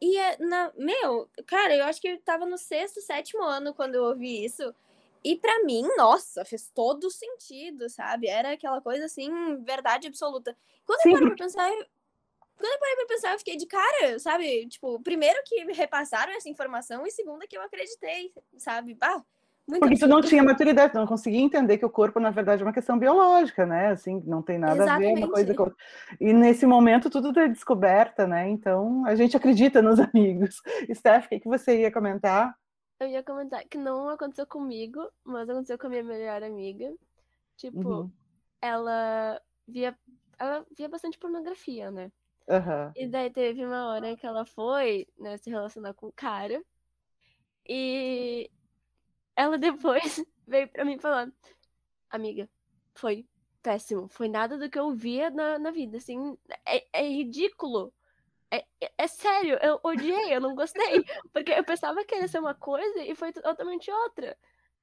B: E, é na, meu, cara, eu acho que eu tava no sexto, sétimo ano quando eu ouvi isso. E pra mim, nossa, fez todo sentido, sabe? Era aquela coisa assim, verdade absoluta. Quando
A: Sim,
B: eu parei pra pensar, eu- quando eu parei pra pensar, eu fiquei de cara, sabe? Tipo, primeiro que me repassaram essa informação e segundo que eu acreditei, sabe? Bah, muito
A: Porque tu não
B: absurdo.
A: tinha maturidade, tu não conseguia entender que o corpo, na verdade, é uma questão biológica, né? Assim, não tem nada a ver uma coisa
B: Exatamente.
A: com outra. E nesse momento tudo é descoberta, né? Então a gente acredita nos amigos. Steph, o que, que você ia comentar?
D: Eu ia comentar que não aconteceu comigo, mas aconteceu com a minha melhor amiga. Tipo,
A: Uhum.
D: ela via. Ela via bastante pornografia, né?
A: Aham.
D: E daí teve uma hora que ela foi, né, se relacionar com o cara. E ela depois veio pra mim falando, amiga, foi péssimo. Foi nada do que eu via na, na vida, assim. É, é ridículo. É, é, é sério, eu odiei, eu não gostei. Porque eu pensava que ia ser uma coisa e foi totalmente outra,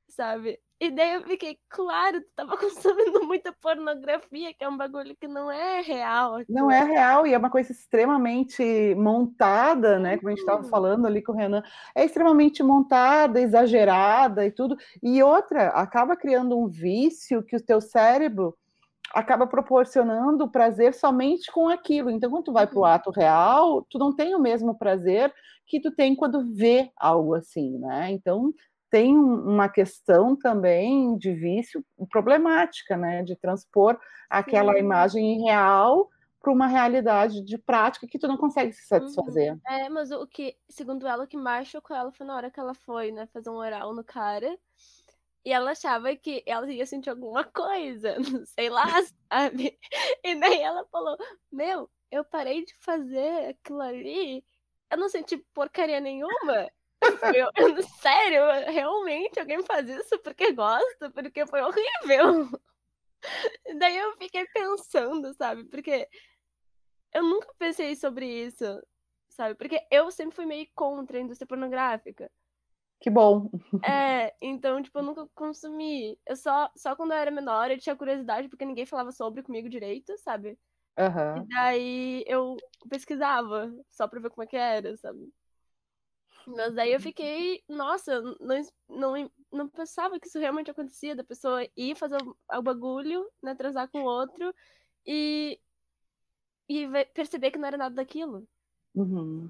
D: sabe? E daí eu fiquei, claro, tu tava consumindo muita pornografia, que é um bagulho que não é real.
A: Não é real e é uma coisa extremamente montada, né? Como a gente estava
D: Uhum.
A: falando ali com o Renan, é extremamente montada, exagerada e tudo. E outra, acaba criando um vício que o teu cérebro acaba proporcionando prazer somente com aquilo. Então, quando tu vai para o
D: Uhum.
A: ato real, tu não tem o mesmo prazer que tu tem quando vê algo assim, né? Então, tem um- uma questão também de vício problemática, né? De transpor aquela
D: Sim.
A: imagem real para uma realidade de prática que tu não consegue se satisfazer.
D: É, mas o que, segundo ela, o que mais chocou ela foi na hora que ela foi, né, fazer um oral no cara. E ela achava que ela ia sentir alguma coisa, sei lá, sabe? E daí ela falou: Meu, eu parei de fazer aquilo ali, eu não senti porcaria nenhuma. Sério, realmente alguém faz isso porque gosta, porque foi horrível. Daí eu fiquei pensando, sabe? Porque eu nunca pensei sobre isso, sabe? Porque eu sempre fui meio contra a indústria pornográfica.
A: Que bom.
D: É, então, tipo, eu nunca consumi. Eu só, só quando eu era menor, eu tinha curiosidade, porque ninguém falava sobre comigo direito, sabe? E
A: Aham.
D: daí eu pesquisava, só pra ver como é que era, sabe? Mas daí eu fiquei, nossa, não, não, não pensava que isso realmente acontecia, da pessoa ir fazer o, o bagulho, né, transar com o outro e, e perceber que não era nada daquilo.
A: Uhum.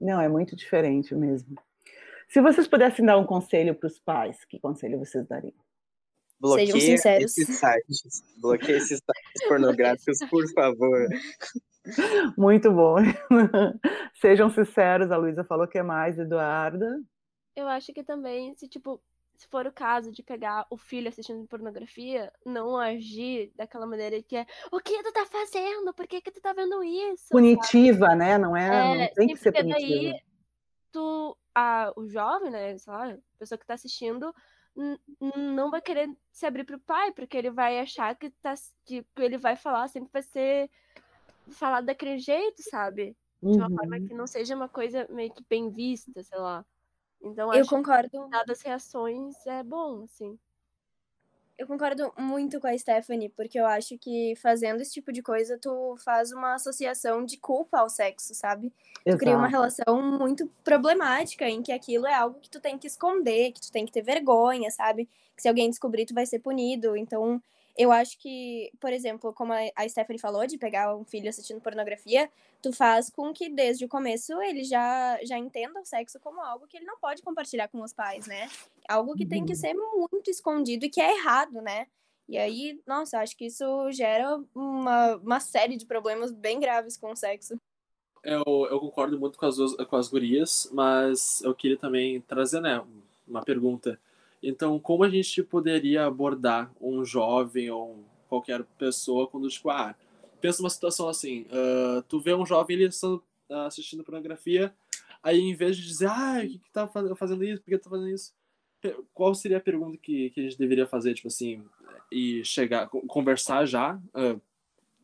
A: Não, é muito diferente mesmo. Se vocês pudessem dar um conselho para os pais, que conselho vocês dariam?
F: Bloqueia
B: sinceros.
F: esses sites. Bloqueia esses sites pornográficos, por favor.
A: Muito bom. Sejam sinceros, a Luísa falou que é mais, Eduarda.
D: Eu acho que também, se tipo, se for o caso de pegar o filho assistindo pornografia, não agir daquela maneira que é o que tu tá fazendo? Por que, que tu tá vendo isso?
A: Punitiva, né? Não é, não
D: É,
A: tem
D: sim,
A: que ser
D: porque daí
A: punitiva.
D: tu, a, o jovem, né, sei lá, a pessoa que tá assistindo, não vai querer se abrir pro pai, porque ele vai achar que tá, que ele vai falar, sempre vai ser falado daquele jeito, sabe? De uma forma
A: Uhum.
D: que não seja uma coisa meio que bem vista, sei lá. Então
B: Eu concordo.
D: que dadas reações é bom, assim.
B: Eu concordo muito com a Stephanie, porque eu acho que fazendo esse tipo de coisa, tu faz uma associação de culpa ao sexo, sabe? Tu cria uma relação muito problemática em que aquilo é algo que tu tem que esconder, que tu tem que ter vergonha, sabe? Que se alguém descobrir, tu vai ser punido. Então, eu acho que, por exemplo, como a Stephanie falou, de pegar um filho assistindo pornografia, tu faz com que desde o começo ele já, já entenda o sexo como algo que ele não pode compartilhar com os pais, né? Algo que tem que uhum. ser muito escondido e que é errado, né? E aí, nossa, acho que isso gera uma, uma série de problemas bem graves com o sexo.
C: Eu, eu concordo muito com as, com as gurias, mas eu queria também trazer, né, uma pergunta. Então, como a gente poderia abordar um jovem ou qualquer pessoa quando, tipo, ah, pensa uma situação assim, uh, tu vê um jovem ele está assistindo pornografia, aí em vez de dizer, ah, o que, que tá fazendo isso, por que tá fazendo isso? Qual seria a pergunta que, que a gente deveria fazer, tipo assim, e chegar, conversar já, uh,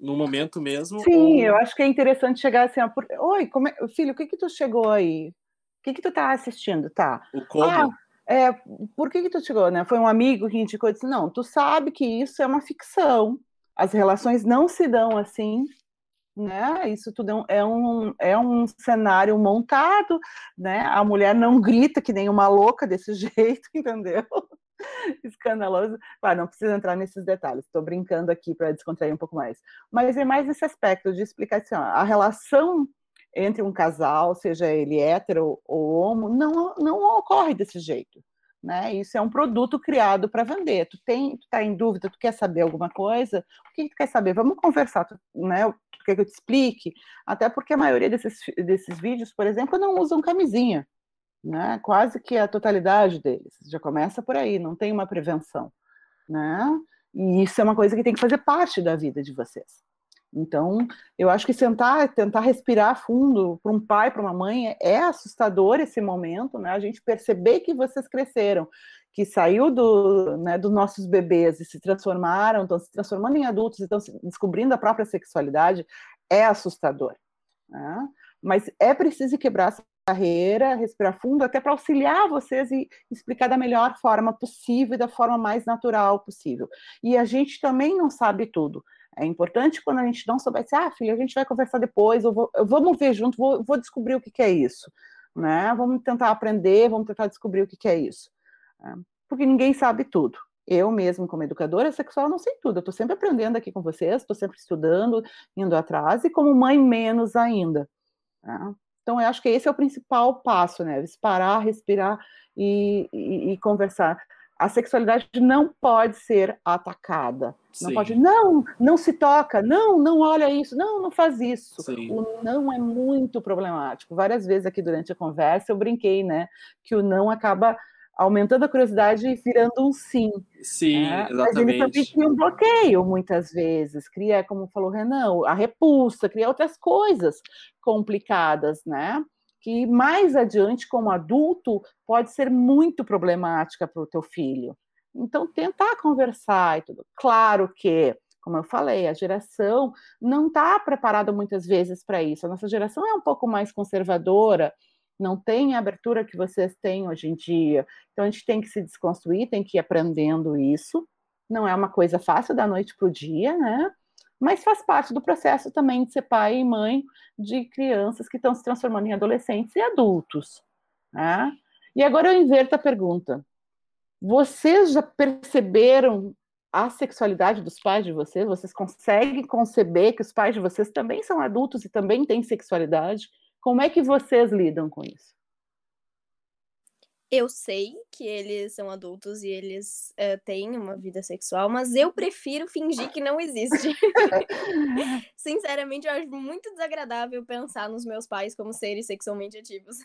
C: no momento mesmo?
A: Sim, ou... eu acho que é interessante chegar assim, ó, por... oi, como é... filho, o que que tu chegou aí? O que que tu tá assistindo, tá?
C: O como?
A: Ah, é, por que que tu chegou, né? Foi um amigo que indicou, disse, não, tu sabe que isso é uma ficção, as relações não se dão assim, né? Isso tudo é um, é um cenário montado, né? A mulher não grita que nem uma louca desse jeito, entendeu? Escandaloso. Ah, não precisa entrar nesses detalhes, estou brincando aqui para descontrair um pouco mais. Mas é mais esse aspecto de explicar assim, a relação entre um casal, seja ele hétero ou homo, não, não ocorre desse jeito. Né? Isso é um produto criado para vender. Tu tem, tu tá em dúvida, tu quer saber alguma coisa? O que, tu quer saber? Vamos conversar, tu, né? Tu quer que eu te explique? Até porque a maioria desses, desses vídeos, por exemplo, não usam camisinha, né? Quase que a totalidade deles. Já começa por aí, não tem uma prevenção, né? E isso é uma coisa que tem que fazer parte da vida de vocês. Então, eu acho que sentar, tentar respirar fundo para um pai, para uma mãe, é assustador esse momento, né? A gente perceber que vocês cresceram, que saiu do, né, dos nossos bebês e se transformaram, estão se transformando em adultos, estão descobrindo a própria sexualidade, é assustador. Né? Mas é preciso quebrar essa barreira, respirar fundo, até para auxiliar vocês e explicar da melhor forma possível e da forma mais natural possível. E a gente também não sabe tudo. É importante quando a gente não soubesse, ah, filha, a gente vai conversar depois, eu vou, eu, vamos ver junto, vou, vou descobrir o que, que, é isso, né? Vamos tentar aprender, vamos tentar descobrir o que, que é isso. É, porque ninguém sabe tudo. Eu mesmo, como educadora sexual, não sei tudo. Eu estou sempre aprendendo aqui com vocês, estou sempre estudando, indo atrás, e como mãe, menos ainda. Né? Então, eu acho que esse é o principal passo, né? Parar, respirar e, e, e conversar a sexualidade não pode ser atacada. Não Sim. pode, não, não se toca, não, não olha isso, não, não faz isso. Sim. O não é muito problemático. Várias vezes aqui durante a conversa eu brinquei, né, que o não acaba aumentando a curiosidade e virando um sim.
C: Sim, né? exatamente. Mas ele
A: também cria um bloqueio muitas vezes, cria, como falou Renan, a repulsa, cria outras coisas complicadas, né? Que mais adiante, como adulto, pode ser muito problemática para o teu filho. Então, tentar conversar e tudo. Claro que, como eu falei, a geração não está preparada muitas vezes para isso. A nossa geração é um pouco mais conservadora, não tem a abertura que vocês têm hoje em dia. Então, a gente tem que se desconstruir, tem que ir aprendendo isso. Não é uma coisa fácil da noite para o dia, né? Mas faz parte do processo também de ser pai e mãe de crianças que estão se transformando em adolescentes e adultos. Né? E agora eu inverto a pergunta. Vocês já perceberam a sexualidade dos pais de vocês? Vocês conseguem conceber que os pais de vocês também são adultos e também têm sexualidade? Como é que vocês lidam com isso?
B: Eu sei que eles são adultos e eles uh, têm uma vida sexual, mas eu prefiro fingir que não existe. Sinceramente, eu acho muito desagradável pensar nos meus pais como seres sexualmente ativos.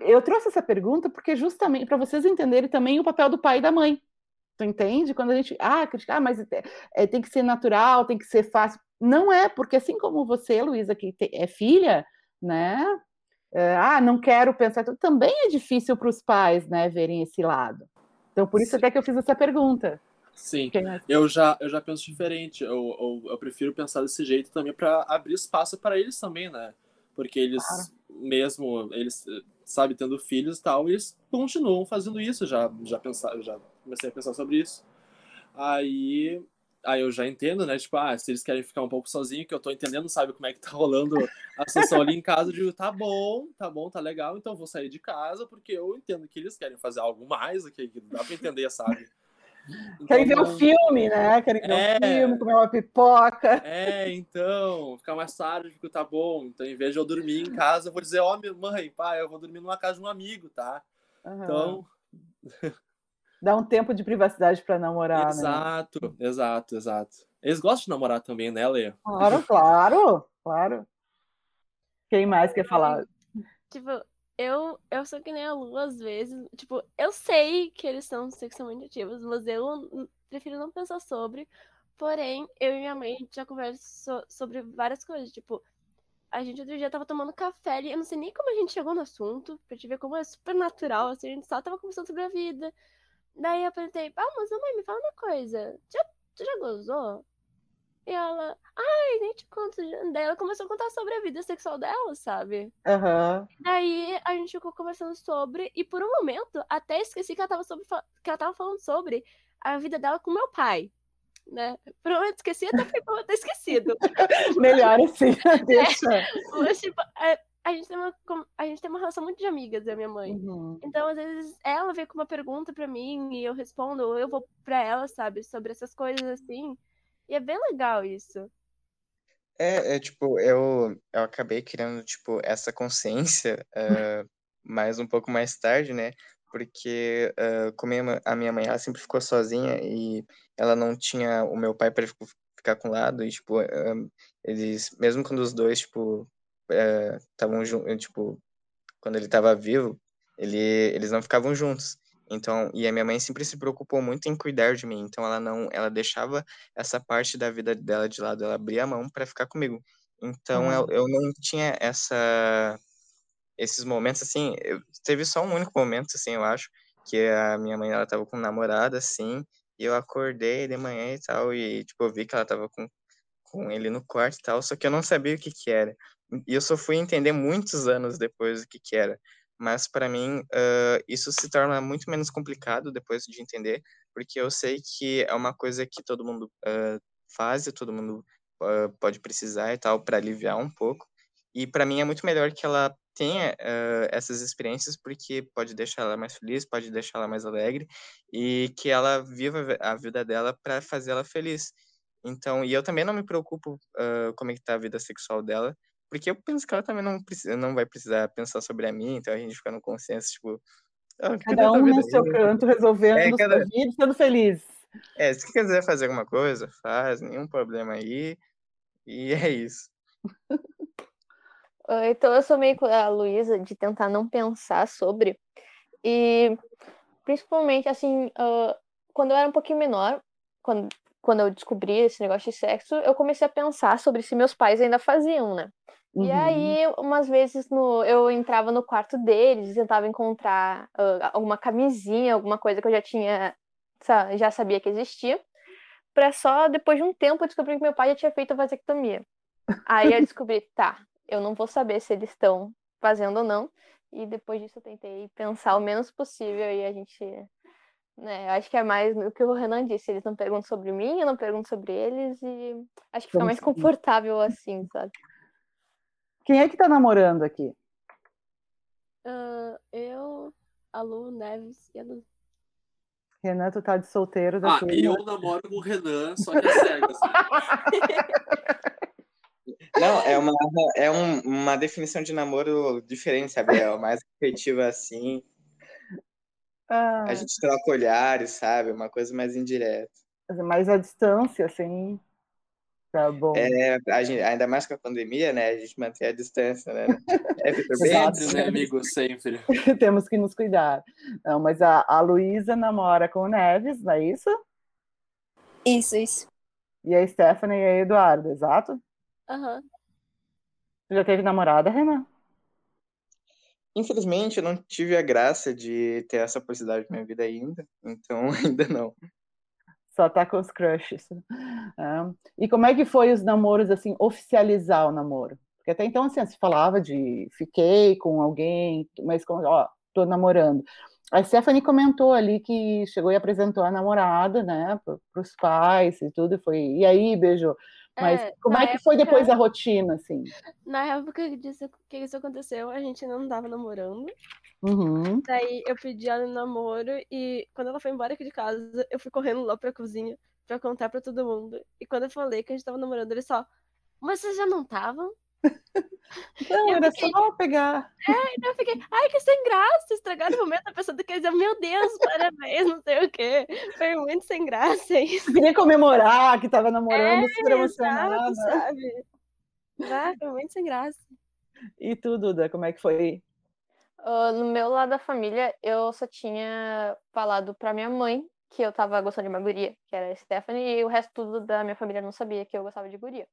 A: Eu trouxe essa pergunta porque justamente para vocês entenderem também o papel do pai e da mãe. Tu entende? Quando a gente, ah, criticar, ah, mas é, tem que ser natural, tem que ser fácil. Não é, porque assim como você, Luísa, que é filha, né? Ah, não quero pensar. Também é difícil para os pais, né, verem esse lado. Então, por isso Sim. até que eu fiz essa pergunta.
C: Sim, é eu já, eu já penso diferente. Eu, eu, eu prefiro pensar desse jeito também para abrir espaço para eles também, né? Porque eles, claro. mesmo, eles, sabe, tendo filhos e tal, eles continuam fazendo isso. Já, já, pensar, já comecei a pensar sobre isso. Aí, aí eu já entendo, né? Tipo, ah, se eles querem ficar um pouco sozinhos, que eu tô entendendo, sabe como é que tá rolando a situação ali em casa, eu digo, tá bom, tá bom, tá legal, então eu vou sair de casa, porque eu entendo que eles querem fazer algo mais, que dá pra entender, sabe?
A: Então, Querem ver um filme, né? Querem ver é, um filme, comer uma pipoca.
C: É, então, ficar mais tarde, fico, tá bom. Então, em vez de eu dormir em casa, eu vou dizer, ó, oh, mãe, pai, eu vou dormir numa casa de um amigo, tá? Uhum. Então.
A: Dá um tempo de privacidade para namorar,
C: exato, né? Exato, exato, exato. Eles gostam de namorar também, né, Leia?
A: Claro, claro, claro. Quem mais quer falar?
D: Tipo, eu, eu sou que nem a Lu às vezes. Tipo, eu sei que eles são sexualmente ativos, mas eu prefiro não pensar sobre. Porém, eu e minha mãe já conversam sobre várias coisas. Tipo, a gente outro dia tava tomando café e eu não sei nem como a gente chegou no assunto, pra te ver como é super natural, assim, a gente só tava conversando sobre a vida. Daí eu perguntei, ah, mas mãe, me fala uma coisa. Já, tu já gozou? E ela, ai, nem te conto. Daí ela começou a contar sobre a vida sexual dela, sabe?
A: Uhum.
D: Daí a gente ficou conversando sobre, e por um momento até esqueci que ela tava, sobre, que ela tava falando sobre a vida dela com meu pai. Né? Por um momento esqueci, até ficou até esquecido.
A: Melhor assim, deixa.
D: É, mas, tipo, é, a gente tem uma, a gente tem uma relação muito de amigas, eu e minha mãe.
A: Uhum.
D: Então, às vezes, ela vem com uma pergunta para mim e eu respondo, ou eu vou para ela, sabe, sobre essas coisas assim. E é bem legal isso.
F: É, é tipo, eu, eu acabei criando, tipo, essa consciência uh, mais um pouco mais tarde, né? Porque uh, como a minha mãe, ela sempre ficou sozinha e ela não tinha o meu pai para ficar com o lado e, tipo, uh, eles, mesmo quando os dois, tipo, estavam juntos, tipo, quando ele estava vivo, ele, eles não ficavam juntos. Então, e a minha mãe sempre se preocupou muito em cuidar de mim. Então, ela não, ela deixava essa parte da vida dela de lado, ela abria a mão para ficar comigo. Então, eu, eu não tinha essa esses momentos assim, eu, teve só um único momento assim, eu acho, que a minha mãe ela tava com um namorado assim, e eu acordei de manhã e tal e tipo, eu vi que ela tava com com ele no quarto e tal, só que eu não sabia o que que era. E eu só fui entender muitos anos depois o que que era mas para mim uh, isso se torna muito menos complicado depois de entender, porque eu sei que é uma coisa que todo mundo uh, faz e todo mundo uh, pode precisar e tal para aliviar um pouco. E para mim é muito melhor que ela tenha essas experiências porque pode deixar ela mais feliz, pode deixar ela mais alegre e que ela viva a vida dela para fazer ela feliz. Então, e eu também não me preocupo como é que tá a vida sexual dela, porque eu penso que ela também não, precisa, não vai precisar pensar sobre a mim, então a gente fica no consenso, tipo.
A: Ah, cada um no seu canto, resolvendo é, cada... sua vida, sendo feliz.
F: É, se quiser fazer alguma coisa, faz, nenhum problema aí. E é isso.
E: então eu sou meio a Luísa de tentar não pensar sobre. E principalmente assim, uh, quando eu era um pouquinho menor, quando, quando eu descobri esse negócio de sexo, eu comecei a pensar sobre se meus pais ainda faziam, né? Uhum. E aí, umas vezes no, eu entrava no quarto deles e tentava encontrar uh, alguma camisinha, alguma coisa que eu já tinha, já sabia que existia, para só depois de um tempo descobrir que meu pai já tinha feito a vasectomia. Aí eu descobri, tá, eu não vou saber se eles estão fazendo ou não. E depois disso eu tentei pensar o menos possível e a gente. Né, acho que é mais o que o Renan disse, eles não perguntam sobre mim, eu não pergunto sobre eles, e acho que fica mais confortável assim, sabe?
A: Quem é que tá namorando aqui?
D: Uh, eu, a Lu, Neves e a Lu.
A: Renan, tu tá de solteiro
C: Ah, e eu namoro com o Renan, só que é cegas. Né?
F: Não, é uma, é um, uma definição de namoro diferente, sabe? É mais afetiva assim. Ah. A gente troca olhares, sabe? Uma coisa mais indireta.
A: Mais à distância, assim. Tá bom.
F: É, gente, ainda mais com a pandemia, né? A gente mantém a distância, né?
C: É, sempre, né, amigo? Sempre.
A: Temos que nos cuidar. Não, mas a, a Luísa namora com o Neves, não é isso?
B: Isso, isso.
A: E a Stephanie e a Eduardo, exato?
D: Aham. Uhum.
A: Já teve namorada, Renan?
F: Infelizmente, eu não tive a graça de ter essa possibilidade na minha vida ainda, então ainda não
A: só tá com os crushes. É. E como é que foi os namoros, assim, oficializar o namoro? Porque até então, assim, se falava de fiquei com alguém, mas, ó, tô namorando. A Stephanie comentou ali que chegou e apresentou a namorada, né, para os pais e tudo, e foi. E aí, beijou. Mas
D: É,
A: como é que foi
D: época-
A: depois a rotina, assim?
D: Na época disso, que isso aconteceu, a gente ainda não tava namorando.
A: Uhum.
D: Daí eu pedi ela em namoro e quando ela foi embora aqui de casa, eu fui correndo lá pra cozinha pra contar pra todo mundo. E quando eu falei que a gente tava namorando, ele só, mas vocês já não estavam?
A: Não,
D: Eu
A: era
D: fiquei-
A: só pegar.
D: Aí eu fiquei, ai, que sem graça, estragaram o momento, a pessoa quer dizer, meu Deus, parabéns, não sei o quê. Foi muito sem graça isso.
A: Queria comemorar que estava namorando, super
D: Exato,
A: emocionada.
D: sabe? Ah, foi muito sem graça.
A: E tu, Duda, como é que foi?
E: Ah, no meu lado da família, eu só tinha falado pra minha mãe que eu tava gostando de uma guria, que era a Stephanie, e o resto tudo da minha família não sabia que eu gostava de guria.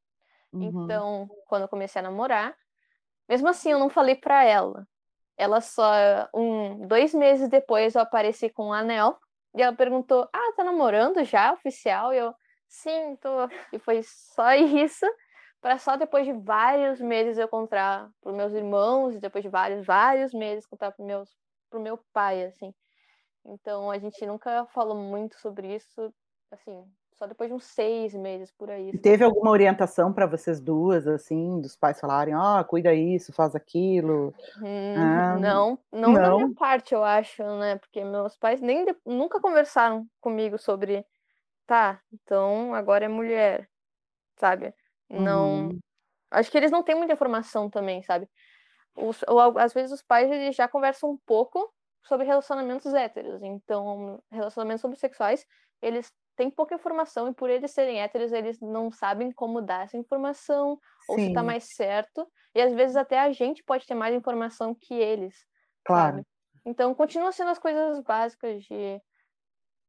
A: Uhum.
E: Então, quando eu comecei a namorar, mesmo assim eu não falei pra ela. Ela só, um, dois meses depois eu apareci com um anel, e ela perguntou, ah, tá namorando já, oficial? E eu, sim, tô. E foi só isso, para só depois de vários meses eu contar pros meus irmãos, e depois de vários, vários meses contar pro, meus, pro meu pai, assim. Então a gente nunca falou muito sobre isso, assim, só depois de uns seis meses por aí.
A: E teve alguma orientação para vocês duas, assim, dos pais falarem, ó, cuida isso, faz aquilo?
E: Hum,
A: Ah,
E: não, não, da minha
A: não?
E: parte, eu acho, né? Porque meus pais nem de- nunca conversaram comigo sobre, tá, então agora é mulher, sabe? Não,
A: Uhum.
E: acho que eles não têm muita informação também, sabe? Os, ou, às vezes os pais eles já conversam um pouco sobre relacionamentos héteros, então relacionamentos homossexuais, eles têm pouca informação e por eles serem héteros, eles não sabem como dar essa informação ou se tá
A: Sim,
E: mais certo, e às vezes até a gente pode ter mais informação que eles,
A: claro.
E: sabe? Então continua sendo as coisas básicas de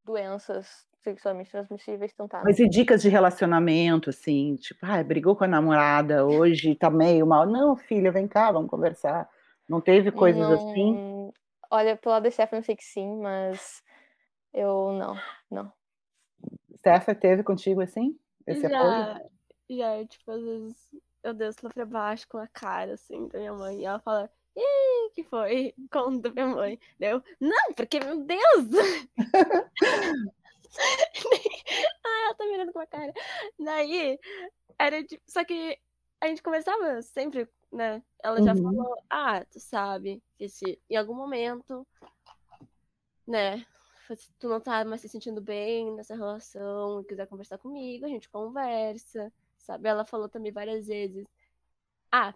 E: doenças sexualmente transmissíveis tentadas.
A: Mas e dicas de relacionamento, assim, tipo, ah, brigou com a namorada hoje, tá meio mal. Não, filha, vem cá, vamos conversar. Não teve coisas assim?
E: Não... Olha, pelo lado da Stephanie eu sei que sim, mas eu não, não.
A: Steph, teve contigo assim? Esse apoio?
D: Já, já, tipo, às vezes eu desço lá pra baixo com a cara, assim, da minha mãe. E ela fala, Ih, que foi? Conta minha mãe. Deu, não, porque, meu Deus! ah, ela tá mirando com a cara. Daí, era tipo, só que a gente conversava sempre, né? Ela já
A: Uhum.
D: falou, ah, tu sabe que se em algum momento, né, se tu não tá mais se sentindo bem nessa relação e quiser conversar comigo, a gente conversa, sabe? Ela falou também várias vezes, ah,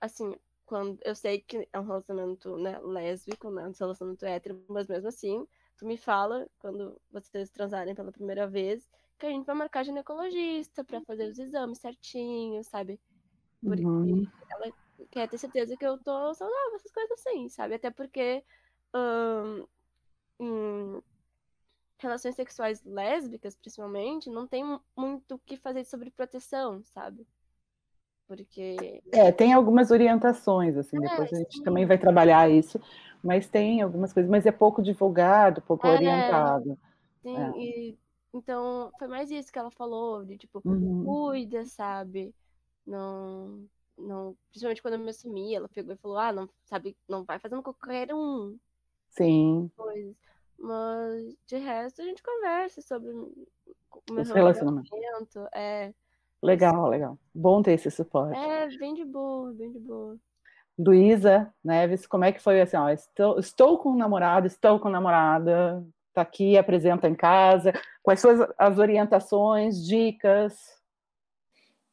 D: assim, quando eu sei que é um relacionamento, né, lésbico, né, um relacionamento hétero, mas mesmo assim, tu me fala quando vocês transarem pela primeira vez que a gente vai marcar ginecologista pra fazer os exames certinho, sabe? Porque
A: Uhum.
D: ela quer ter certeza que eu tô saudável, essas coisas assim, sabe? Até porque em relações sexuais lésbicas, principalmente, não tem mu- muito o que fazer sobre proteção, sabe? Porque
A: É, tem algumas orientações, assim, depois a gente
D: sim.
A: também vai trabalhar isso, mas tem algumas coisas, mas é pouco divulgado, pouco
D: É.
A: orientado.
D: Sim,
A: É.
D: e então foi mais isso que ela falou, de tipo,
A: Uhum.
D: cuida, sabe? Não, não, principalmente quando eu me assumi, ela pegou e falou, ah, não, sabe, não vai fazendo qualquer um,
A: Sim,
D: coisas. Mas de resto a gente conversa sobre o meu
A: os relacionamentos.
D: relacionamento. É,
A: Legal, legal. Bom ter esse suporte.
D: é bem de boa, bem de boa.
A: Luísa Neves, como é que foi assim, ó, estou, estou com um namorado, estou com namorada, tá aqui, apresenta em casa, quais são as, orientações, dicas?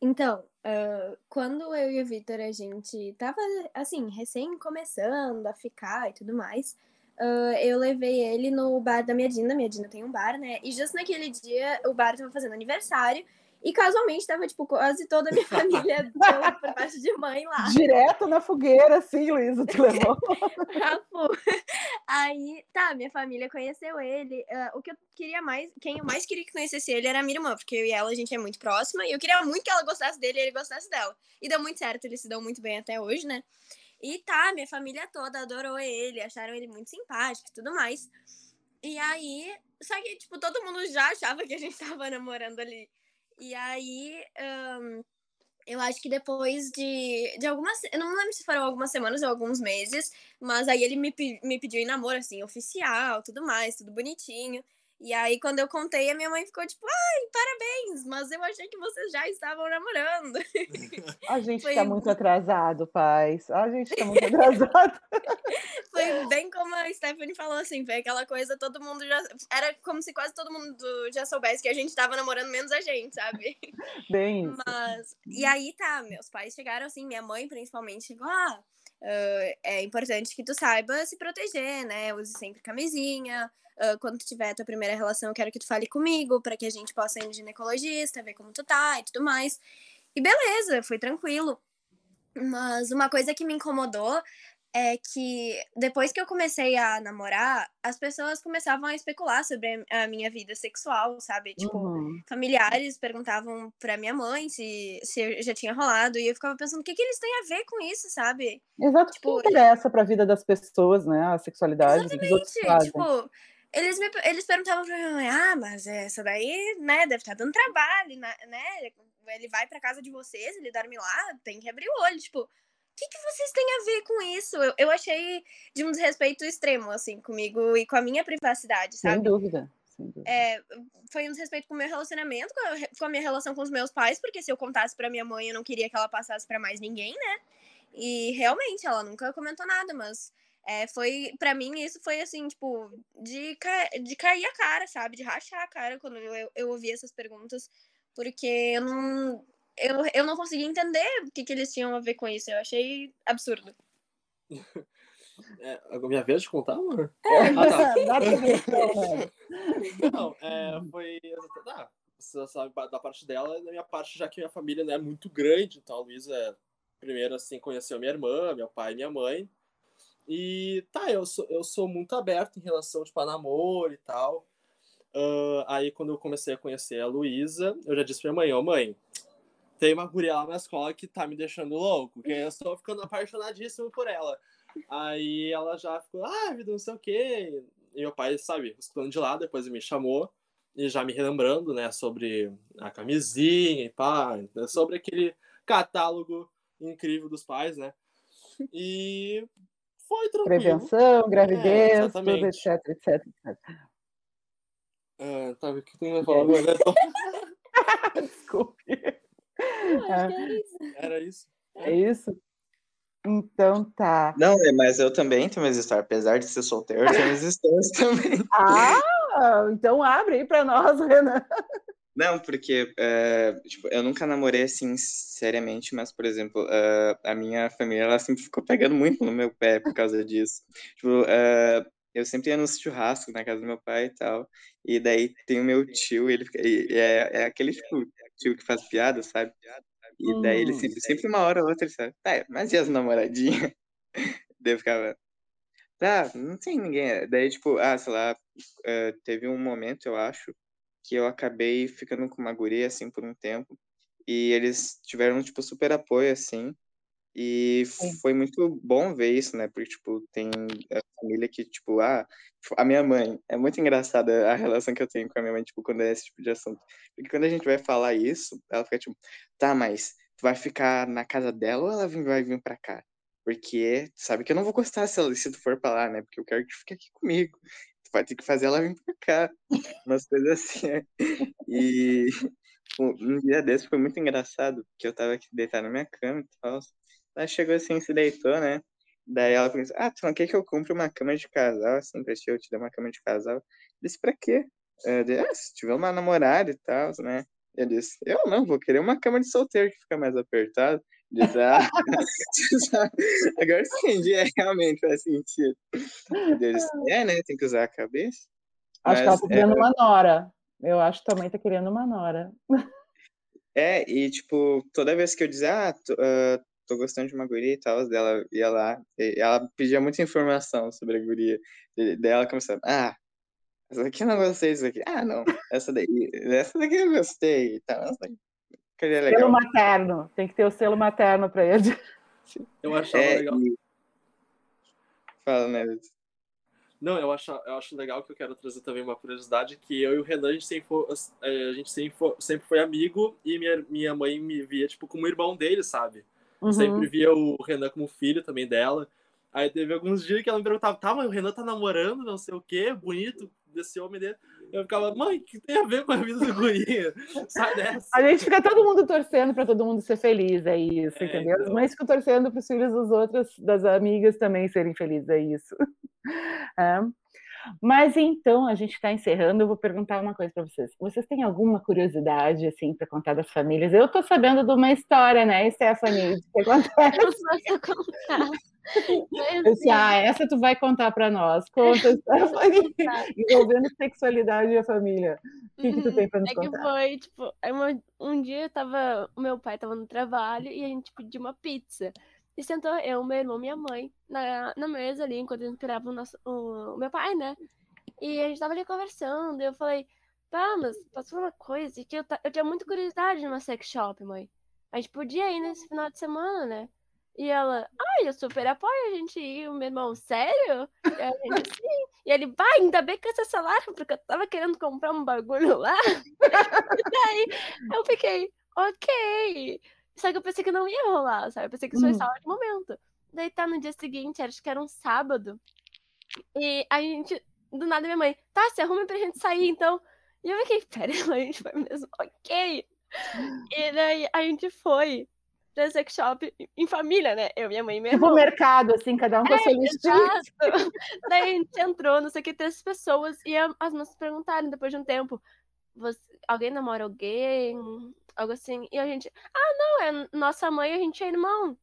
B: Então, ah, quando eu e o Vitor, a gente tava, assim, recém começando a ficar e tudo mais, ah, eu levei ele no bar da minha Dina, minha Dina tem um bar, né? E justo naquele dia, o bar tava fazendo aniversário, e casualmente tava, tipo, quase toda a minha família por parte de mãe lá.
A: Direto na fogueira, sim, Luísa, tu levou.
B: Aí, tá, minha família conheceu ele. Ah, o que eu queria mais, quem eu mais queria que conhecesse ele era a minha irmã, porque eu e ela, a gente é muito próxima, e eu queria muito que ela gostasse dele e ele gostasse dela. E deu muito certo, eles se dão muito bem até hoje, né? E tá, minha família toda adorou ele, acharam ele muito simpático e tudo mais. E aí, só que, tipo, todo mundo já achava que a gente tava namorando ali. E aí, ahn, eu acho que depois de, de algumas. Eu não lembro se foram algumas semanas ou alguns meses, mas aí ele me, me pediu em namoro, assim, oficial, tudo mais, tudo bonitinho. E aí, quando eu contei, a minha mãe ficou tipo, ai, parabéns, mas eu achei que vocês já estavam namorando.
A: A gente Foi... tá muito atrasado, pais. A gente tá muito atrasado.
B: Foi bem como a Stephanie falou, assim, foi aquela coisa, todo mundo já. Era como se quase todo mundo já soubesse que a gente tava namorando, menos a gente, sabe?
A: Bem. Isso.
B: Mas. E aí tá, meus pais chegaram assim, minha mãe principalmente chegou, ah. Uh, é importante que tu saiba se proteger, né? Use sempre camisinha, Uh, quando tu tiver tua primeira relação, eu quero que tu fale comigo, para que a gente possa ir no ginecologista, ver como tu tá e tudo mais. E beleza, foi tranquilo. Mas uma coisa que me incomodou é que depois que eu comecei a namorar, as pessoas começavam a especular sobre a minha vida sexual, sabe? Tipo, uhum. familiares perguntavam pra minha mãe se, se já tinha rolado, e eu ficava pensando, o que, que eles têm a ver com isso, sabe?
A: Exato, tipo, que interessa pra vida das pessoas, né? A sexualidade.
B: Exatamente, tipo, eles, me, eles perguntavam pra minha mãe, ah, mas essa daí, né, deve estar tá dando trabalho, né? Ele vai pra casa de vocês, ele dorme lá, tem que abrir o olho, tipo, que, que vocês têm a ver com isso? Eu, eu achei de um desrespeito extremo, assim, comigo e com a minha privacidade, sabe?
A: Sem dúvida.
B: É, foi um desrespeito com o meu relacionamento, com a, com a minha relação com os meus pais, porque se eu contasse pra minha mãe, eu não queria que ela passasse para mais ninguém, né? E realmente, ela nunca comentou nada, mas é, foi, para mim, isso foi assim, tipo, de, de cair a cara, sabe? De rachar a cara quando eu, eu ouvi essas perguntas, porque eu não, eu, eu não conseguia entender o que, que eles tinham a ver com isso. Eu achei absurdo.
C: É, a minha vez de contar, amor?
A: É, ah, tá. dá pra ver,
C: Não, é, foi. Ah, você sabe da parte dela, da minha parte, já que minha família não é muito grande, então a Luísa, primeiro, assim, conheceu minha irmã, meu pai e minha mãe. E tá, eu sou, eu sou muito aberto em relação tipo, a namoro e tal. Uh, aí quando eu comecei a conhecer a Luísa, eu já disse pra minha mãe, ô oh, mãe, tem uma guria lá na escola que tá me deixando louco, que eu estou ficando apaixonadíssimo por ela. Aí ela já ficou, ah, vida, não sei o quê. E meu pai, sabe, escutando de lá, depois me chamou e já me relembrando, né, sobre a camisinha e pá, sobre aquele catálogo incrível dos pais, né? E foi tranquilo.
A: Prevenção, gravidez, é, tudo, etc, etc, etc.
C: Ah, tá, o que tu ia falar?
A: Desculpe.
B: Era isso.
C: Era isso.
A: É isso? Então tá.
F: Não, é, mas eu também tenho minhas histórias. Apesar de ser solteiro, eu tenho minhas histórias também.
A: Ah, então abre aí pra nós, Renan.
F: Não, porque é, tipo, eu nunca namorei assim seriamente, mas, por exemplo, uh, a minha família ela sempre ficou pegando muito no meu pé por causa disso. Tipo, uh, eu sempre ia nos churrascos na casa do meu pai e tal. E daí tem o meu tio, ele é, é aquele tipo, tio que faz piada, sabe? E daí ele sempre, sempre uma hora ou outra ele sabe, tá, mas e as namoradinhas? daí eu ficava, tá, não tem ninguém. Daí, tipo, ah, sei lá, uh, teve um momento, eu acho, que eu acabei ficando com uma guria, assim, por um tempo. E eles tiveram, tipo, super apoio, assim. E foi muito bom ver isso, né? Porque, tipo, tem a família que, tipo, ah, a minha mãe. É muito engraçada a relação que eu tenho com a minha mãe, tipo, quando é esse tipo de assunto. Porque quando a gente vai falar isso, ela fica tipo, tá, mas tu vai ficar na casa dela ou ela vai vir pra cá? Porque tu sabe que eu não vou gostar se, ela, se tu for pra lá, né? Porque eu quero que tu fique aqui comigo vai ter que fazer ela vir pra cá. Umas coisas assim. Né? E um dia desse foi muito engraçado, porque eu tava aqui deitado na minha cama e tal. Ela chegou assim, se deitou, né? Daí ela pensou, ah, tu não quer que eu compre uma cama de casal, assim, pra ti, eu te dar uma cama de casal? Eu disse, pra quê? Eu disse, ah, se tiver uma namorada e tal, né? Eu disse, eu não, vou querer uma cama de solteiro que fica mais apertado. Diz, ah, agora entendi, é, realmente faz sentido. Deles, é, né? Tem que usar a cabeça.
A: Acho Mas, que ela tá querendo é... uma nora. Eu acho que também tá querendo uma nora.
F: É, e tipo, toda vez que eu dizia, ah, tô, uh, tô gostando de uma guria e tal, dela ia lá, ela pedia muita informação sobre a guria. Daí ela começava, ah, essa daqui eu não gostei disso aqui. Ah, não, essa daqui, essa daqui eu gostei e tal.
A: Seria legal. Selo materno. Tem que ter o selo materno para ele.
C: Eu achava é, legal. E...
F: Fala, né?
C: Não, eu acho, eu acho legal que eu quero trazer também uma curiosidade, que eu e o Renan, a gente sempre foi, a gente sempre foi, sempre foi amigo e minha, minha mãe me via, tipo, como irmão dele, sabe?
A: Uhum.
C: Sempre via o Renan como filho também dela. Aí teve alguns dias que ela me perguntava, tá, mas o Renan tá namorando, não sei o quê, bonito, desse homem dele. Eu ficava, mãe, o que tem a ver com a vida do guri? Sai dessa.
A: A gente fica todo mundo torcendo para todo mundo ser feliz, é isso, é, entendeu? Então... As mães ficam torcendo para os filhos dos outros, das amigas também serem felizes, é isso. É. Mas então, a gente está encerrando, eu vou perguntar uma coisa para vocês. Vocês têm alguma curiosidade, assim, para contar das famílias? Eu estou sabendo de uma história, né, Stephanie? O que acontece? Eu posso contar. Disse, ah, essa tu vai contar para nós. Conta, Stephanie, envolvendo sexualidade e a família. O que, que tu tem para nos
D: é
A: contar?
D: É que foi, tipo, um dia eu tava, o meu pai tava no trabalho e a gente pediu uma pizza. E sentou eu, meu irmão, minha mãe, na, na mesa ali, enquanto gente esperava o, nosso, o, o, meu pai, né? E a gente tava ali conversando, eu falei, tá, mas falar uma coisa? Que eu, eu tinha muita curiosidade numa sex shop, mãe. A gente podia ir nesse final de semana, né? E ela, ai, eu super apoio a gente ir, meu irmão, sério? E a gente, sim. E ele, vai, ainda bem que esse salário, porque eu tava querendo comprar um bagulho lá. e daí eu fiquei, ok. Só que eu pensei que não ia rolar, sabe? Eu pensei que isso uhum. foi só de momento. Daí tá no dia seguinte, acho que era um sábado. E a gente, do nada, minha mãe, tá, se arruma pra gente sair, então. E eu fiquei, pera, a gente vai mesmo, ok. E daí a gente foi pra sex shop em família, né? Eu, minha mãe e minha
A: Tipo mercado, assim, cada um com a sua listinha.
D: Daí a gente entrou, não sei o que, três pessoas, e as moças perguntaram depois de um tempo, você, alguém namora alguém? Algo assim. E a gente, ah, não, é nossa mãe, a gente é irmão.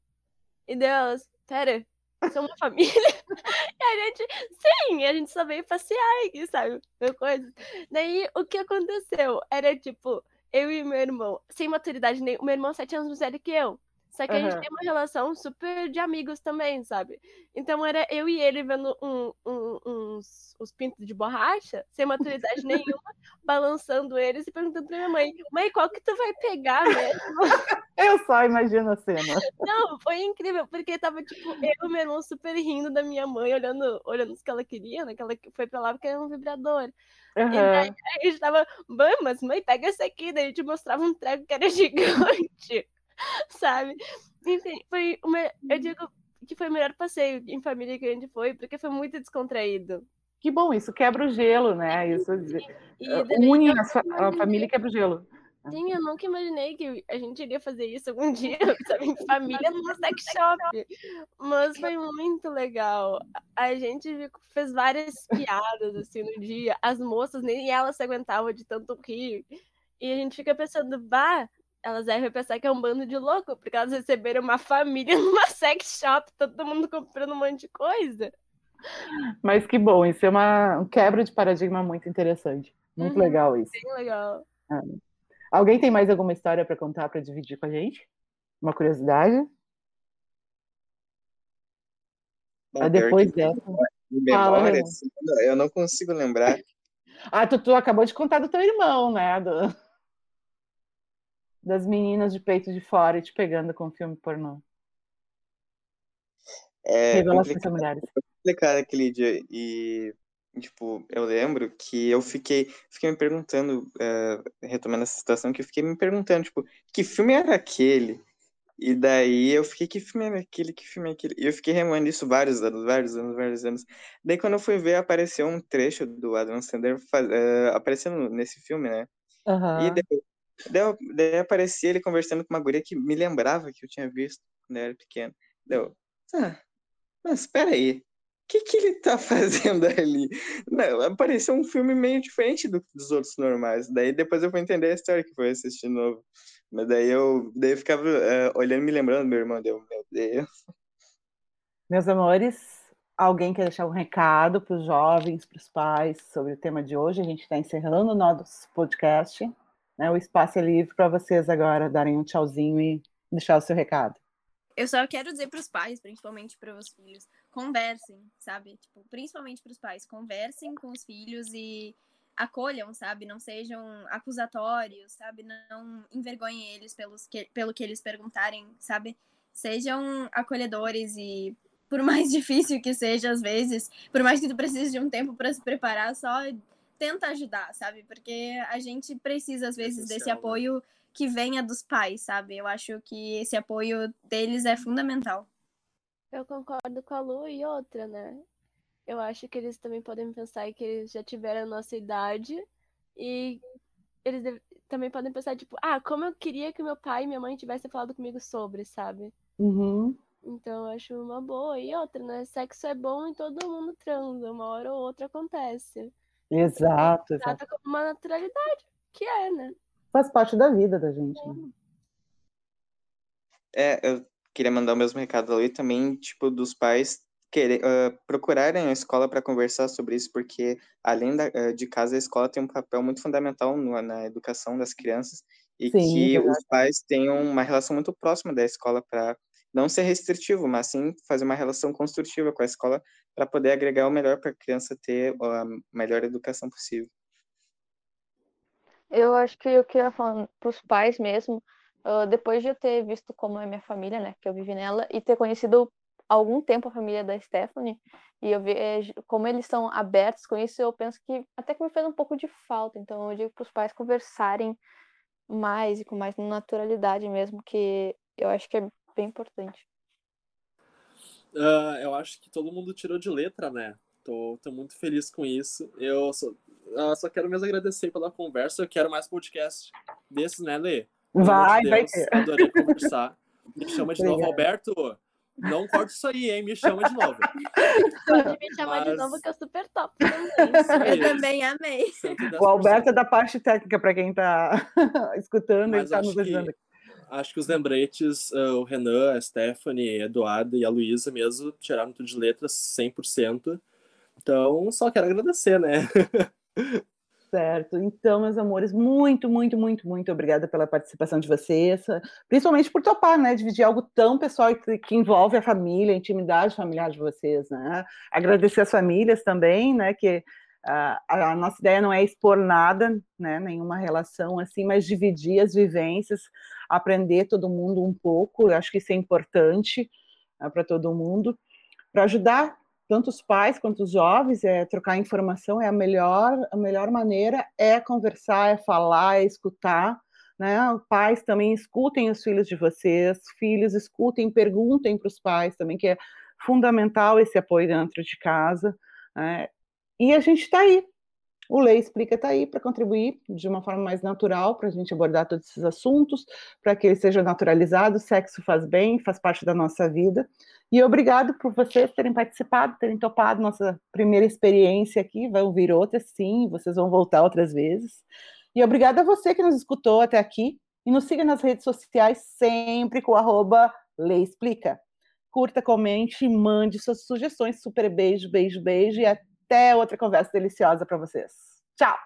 D: E Deus, pera, sou uma família? e a gente, sim, a gente só veio passear aqui, sabe? Coisa. Daí, o que aconteceu? Era tipo, eu e meu irmão, sem maturidade nenhuma, meu irmão sete anos mais velho que eu. Só que uhum. a gente tem uma relação super de amigos também, sabe? Então era eu e ele vendo um, um, uns, uns pintos de borracha, sem maturidade nenhuma, balançando eles e perguntando pra minha mãe: Mãe, qual que tu vai pegar mesmo?
A: Eu só imagino a cena.
D: Não, foi incrível, porque tava tipo eu e meu irmão super rindo da minha mãe, olhando, olhando o que ela queria, né? Que ela foi pra lá porque era um vibrador. Uhum. E daí a gente tava, mas mãe, pega esse aqui. Daí a gente mostrava um treco que era gigante. sabe? Enfim, foi uma, eu digo que foi o melhor passeio em família que a gente foi, porque foi muito descontraído.
A: Que bom, isso quebra o gelo, né? Isso e, uh, une a, a família quebra o gelo.
D: Sim, eu nunca imaginei que a gente iria fazer isso algum dia, sabe? Família numa sex shop. Mas foi muito legal. A gente fez várias piadas assim no dia. As moças, nem elas se aguentavam de tanto rir. E a gente fica pensando, bah, elas devem pensar que é um bando de louco, porque elas receberam uma família numa sex shop, todo mundo comprando um monte de coisa.
A: Mas que bom, isso é uma um quebra de paradigma muito interessante. Muito uhum, legal isso.
D: Bem legal.
A: É. Alguém tem mais alguma história para contar, para dividir com a gente? Uma curiosidade?
F: Bom, depois dessa. Memória, Fala, eu não consigo lembrar.
A: Ah, tu, tu acabou de contar do teu irmão, né? Do das meninas de peito de fora te pegando com filme pornô.
F: É Revelações. Foi complicado aquele dia. E, tipo, eu lembro que eu fiquei, fiquei me perguntando, uh, retomando essa situação, que eu fiquei me perguntando, tipo, que filme era aquele? E daí eu fiquei, que filme era aquele? Que filme é aquele? E eu fiquei remando isso vários anos, vários anos, vários anos. Daí quando eu fui ver, apareceu um trecho do Adam Sandler faz, uh, aparecendo nesse filme, né?
A: Uhum.
F: E daí Daí, daí aparecia ele conversando com uma guria que me lembrava que eu tinha visto quando eu era pequeno. Deu, ah, mas espera aí, o que, que ele tá fazendo ali? Não, apareceu um filme meio diferente do, dos outros normais. Daí depois eu fui entender a história que foi assistir de novo. Mas daí eu, daí eu ficava uh, olhando me lembrando meu irmão. Deu, meu Deus.
A: Meus amores, alguém quer deixar um recado para os jovens, para os pais sobre o tema de hoje? A gente está encerrando o nosso podcast. Né? O espaço é livre para vocês agora darem um tchauzinho e deixar o seu recado.
B: Eu só quero dizer para os pais, principalmente para os filhos, conversem, sabe? Tipo, principalmente para os pais, conversem com os filhos e acolham, sabe? Não sejam acusatórios, sabe? Não envergonhem eles pelos que, pelo que eles perguntarem, sabe? Sejam acolhedores e por mais difícil que seja às vezes, por mais que tu precise de um tempo para se preparar, só tenta ajudar, sabe? Porque a gente precisa às vezes desse né? apoio que venha dos pais, sabe? Eu acho que esse apoio deles é fundamental.
D: Eu concordo com a Lu e outra, né? Eu acho que eles também podem pensar que eles já tiveram a nossa idade e eles também podem pensar, tipo, ah, como eu queria que meu pai e minha mãe tivessem falado comigo sobre, sabe?
A: Uhum.
D: Então, eu acho uma boa. E outra, né? Sexo é bom e todo mundo transa. Uma hora ou outra acontece.
A: Exato.
D: Trata como uma naturalidade, que é, né?
A: Faz parte da vida da gente. Né?
F: É, eu queria mandar o mesmo recado ali também, tipo, dos pais querer, uh, procurarem a escola para conversar sobre isso, porque além da, uh, de casa, a escola tem um papel muito fundamental no, na educação das crianças e Sim, que os pais tenham uma relação muito próxima da escola para não ser restritivo, mas sim fazer uma relação construtiva com a escola para poder agregar o melhor para a criança ter a melhor educação possível.
E: Eu acho que eu queria falar para os pais mesmo, uh, depois de eu ter visto como é minha família, né, que eu vivi nela, e ter conhecido algum tempo a família da Stephanie, e eu vejo como eles são abertos com isso, eu penso que até que me fez um pouco de falta. Então eu digo para os pais conversarem mais e com mais naturalidade mesmo, que eu acho que é bem importante.
C: Uh, eu acho que todo mundo tirou de letra, né? Tô, tô muito feliz com isso. Eu só, uh, só quero mesmo agradecer pela conversa. Eu quero mais podcast desses, né, Lê?
A: Vai, de Deus,
C: vai. Adorei conversar. Me chama de novo, Alberto. Não corte isso aí, hein? Me chama de novo.
D: Pode me chamar Mas... de novo, que eu super top.
B: eu também amei.
A: O Alberto é da parte técnica, para quem está escutando e está nos ajudando aqui
C: acho que os lembretes, uh, o Renan, a Stephanie, a Eduarda e a Luísa mesmo tiraram tudo de letras 100%. Então, só quero agradecer, né?
A: Certo. Então, meus amores, muito, muito, muito, muito obrigada pela participação de vocês, principalmente por topar, né, dividir algo tão pessoal que, que envolve a família, a intimidade familiar de vocês, né? Agradecer as famílias também, né, que a, a, nossa ideia não é expor nada, né, nenhuma relação assim, mas dividir as vivências, aprender todo mundo um pouco, eu acho que isso é importante né, para todo mundo, para ajudar tanto os pais quanto os jovens, é trocar informação é a melhor, a melhor maneira é conversar, é falar, é escutar, né? Pais também escutem os filhos de vocês, filhos escutem, perguntem para os pais também, que é fundamental esse apoio dentro de casa. Né? E a gente está aí. O Lei Explica está aí para contribuir de uma forma mais natural para a gente abordar todos esses assuntos, para que eles sejam naturalizados. Sexo faz bem, faz parte da nossa vida. E obrigado por vocês terem participado, terem topado nossa primeira experiência aqui. Vão vir outras, sim, vocês vão voltar outras vezes. E obrigada a você que nos escutou até aqui. E nos siga nas redes sociais sempre com arroba Lei Explica. Curta, comente, mande suas sugestões. Super beijo, beijo, beijo e até até outra conversa deliciosa para vocês. Tchau!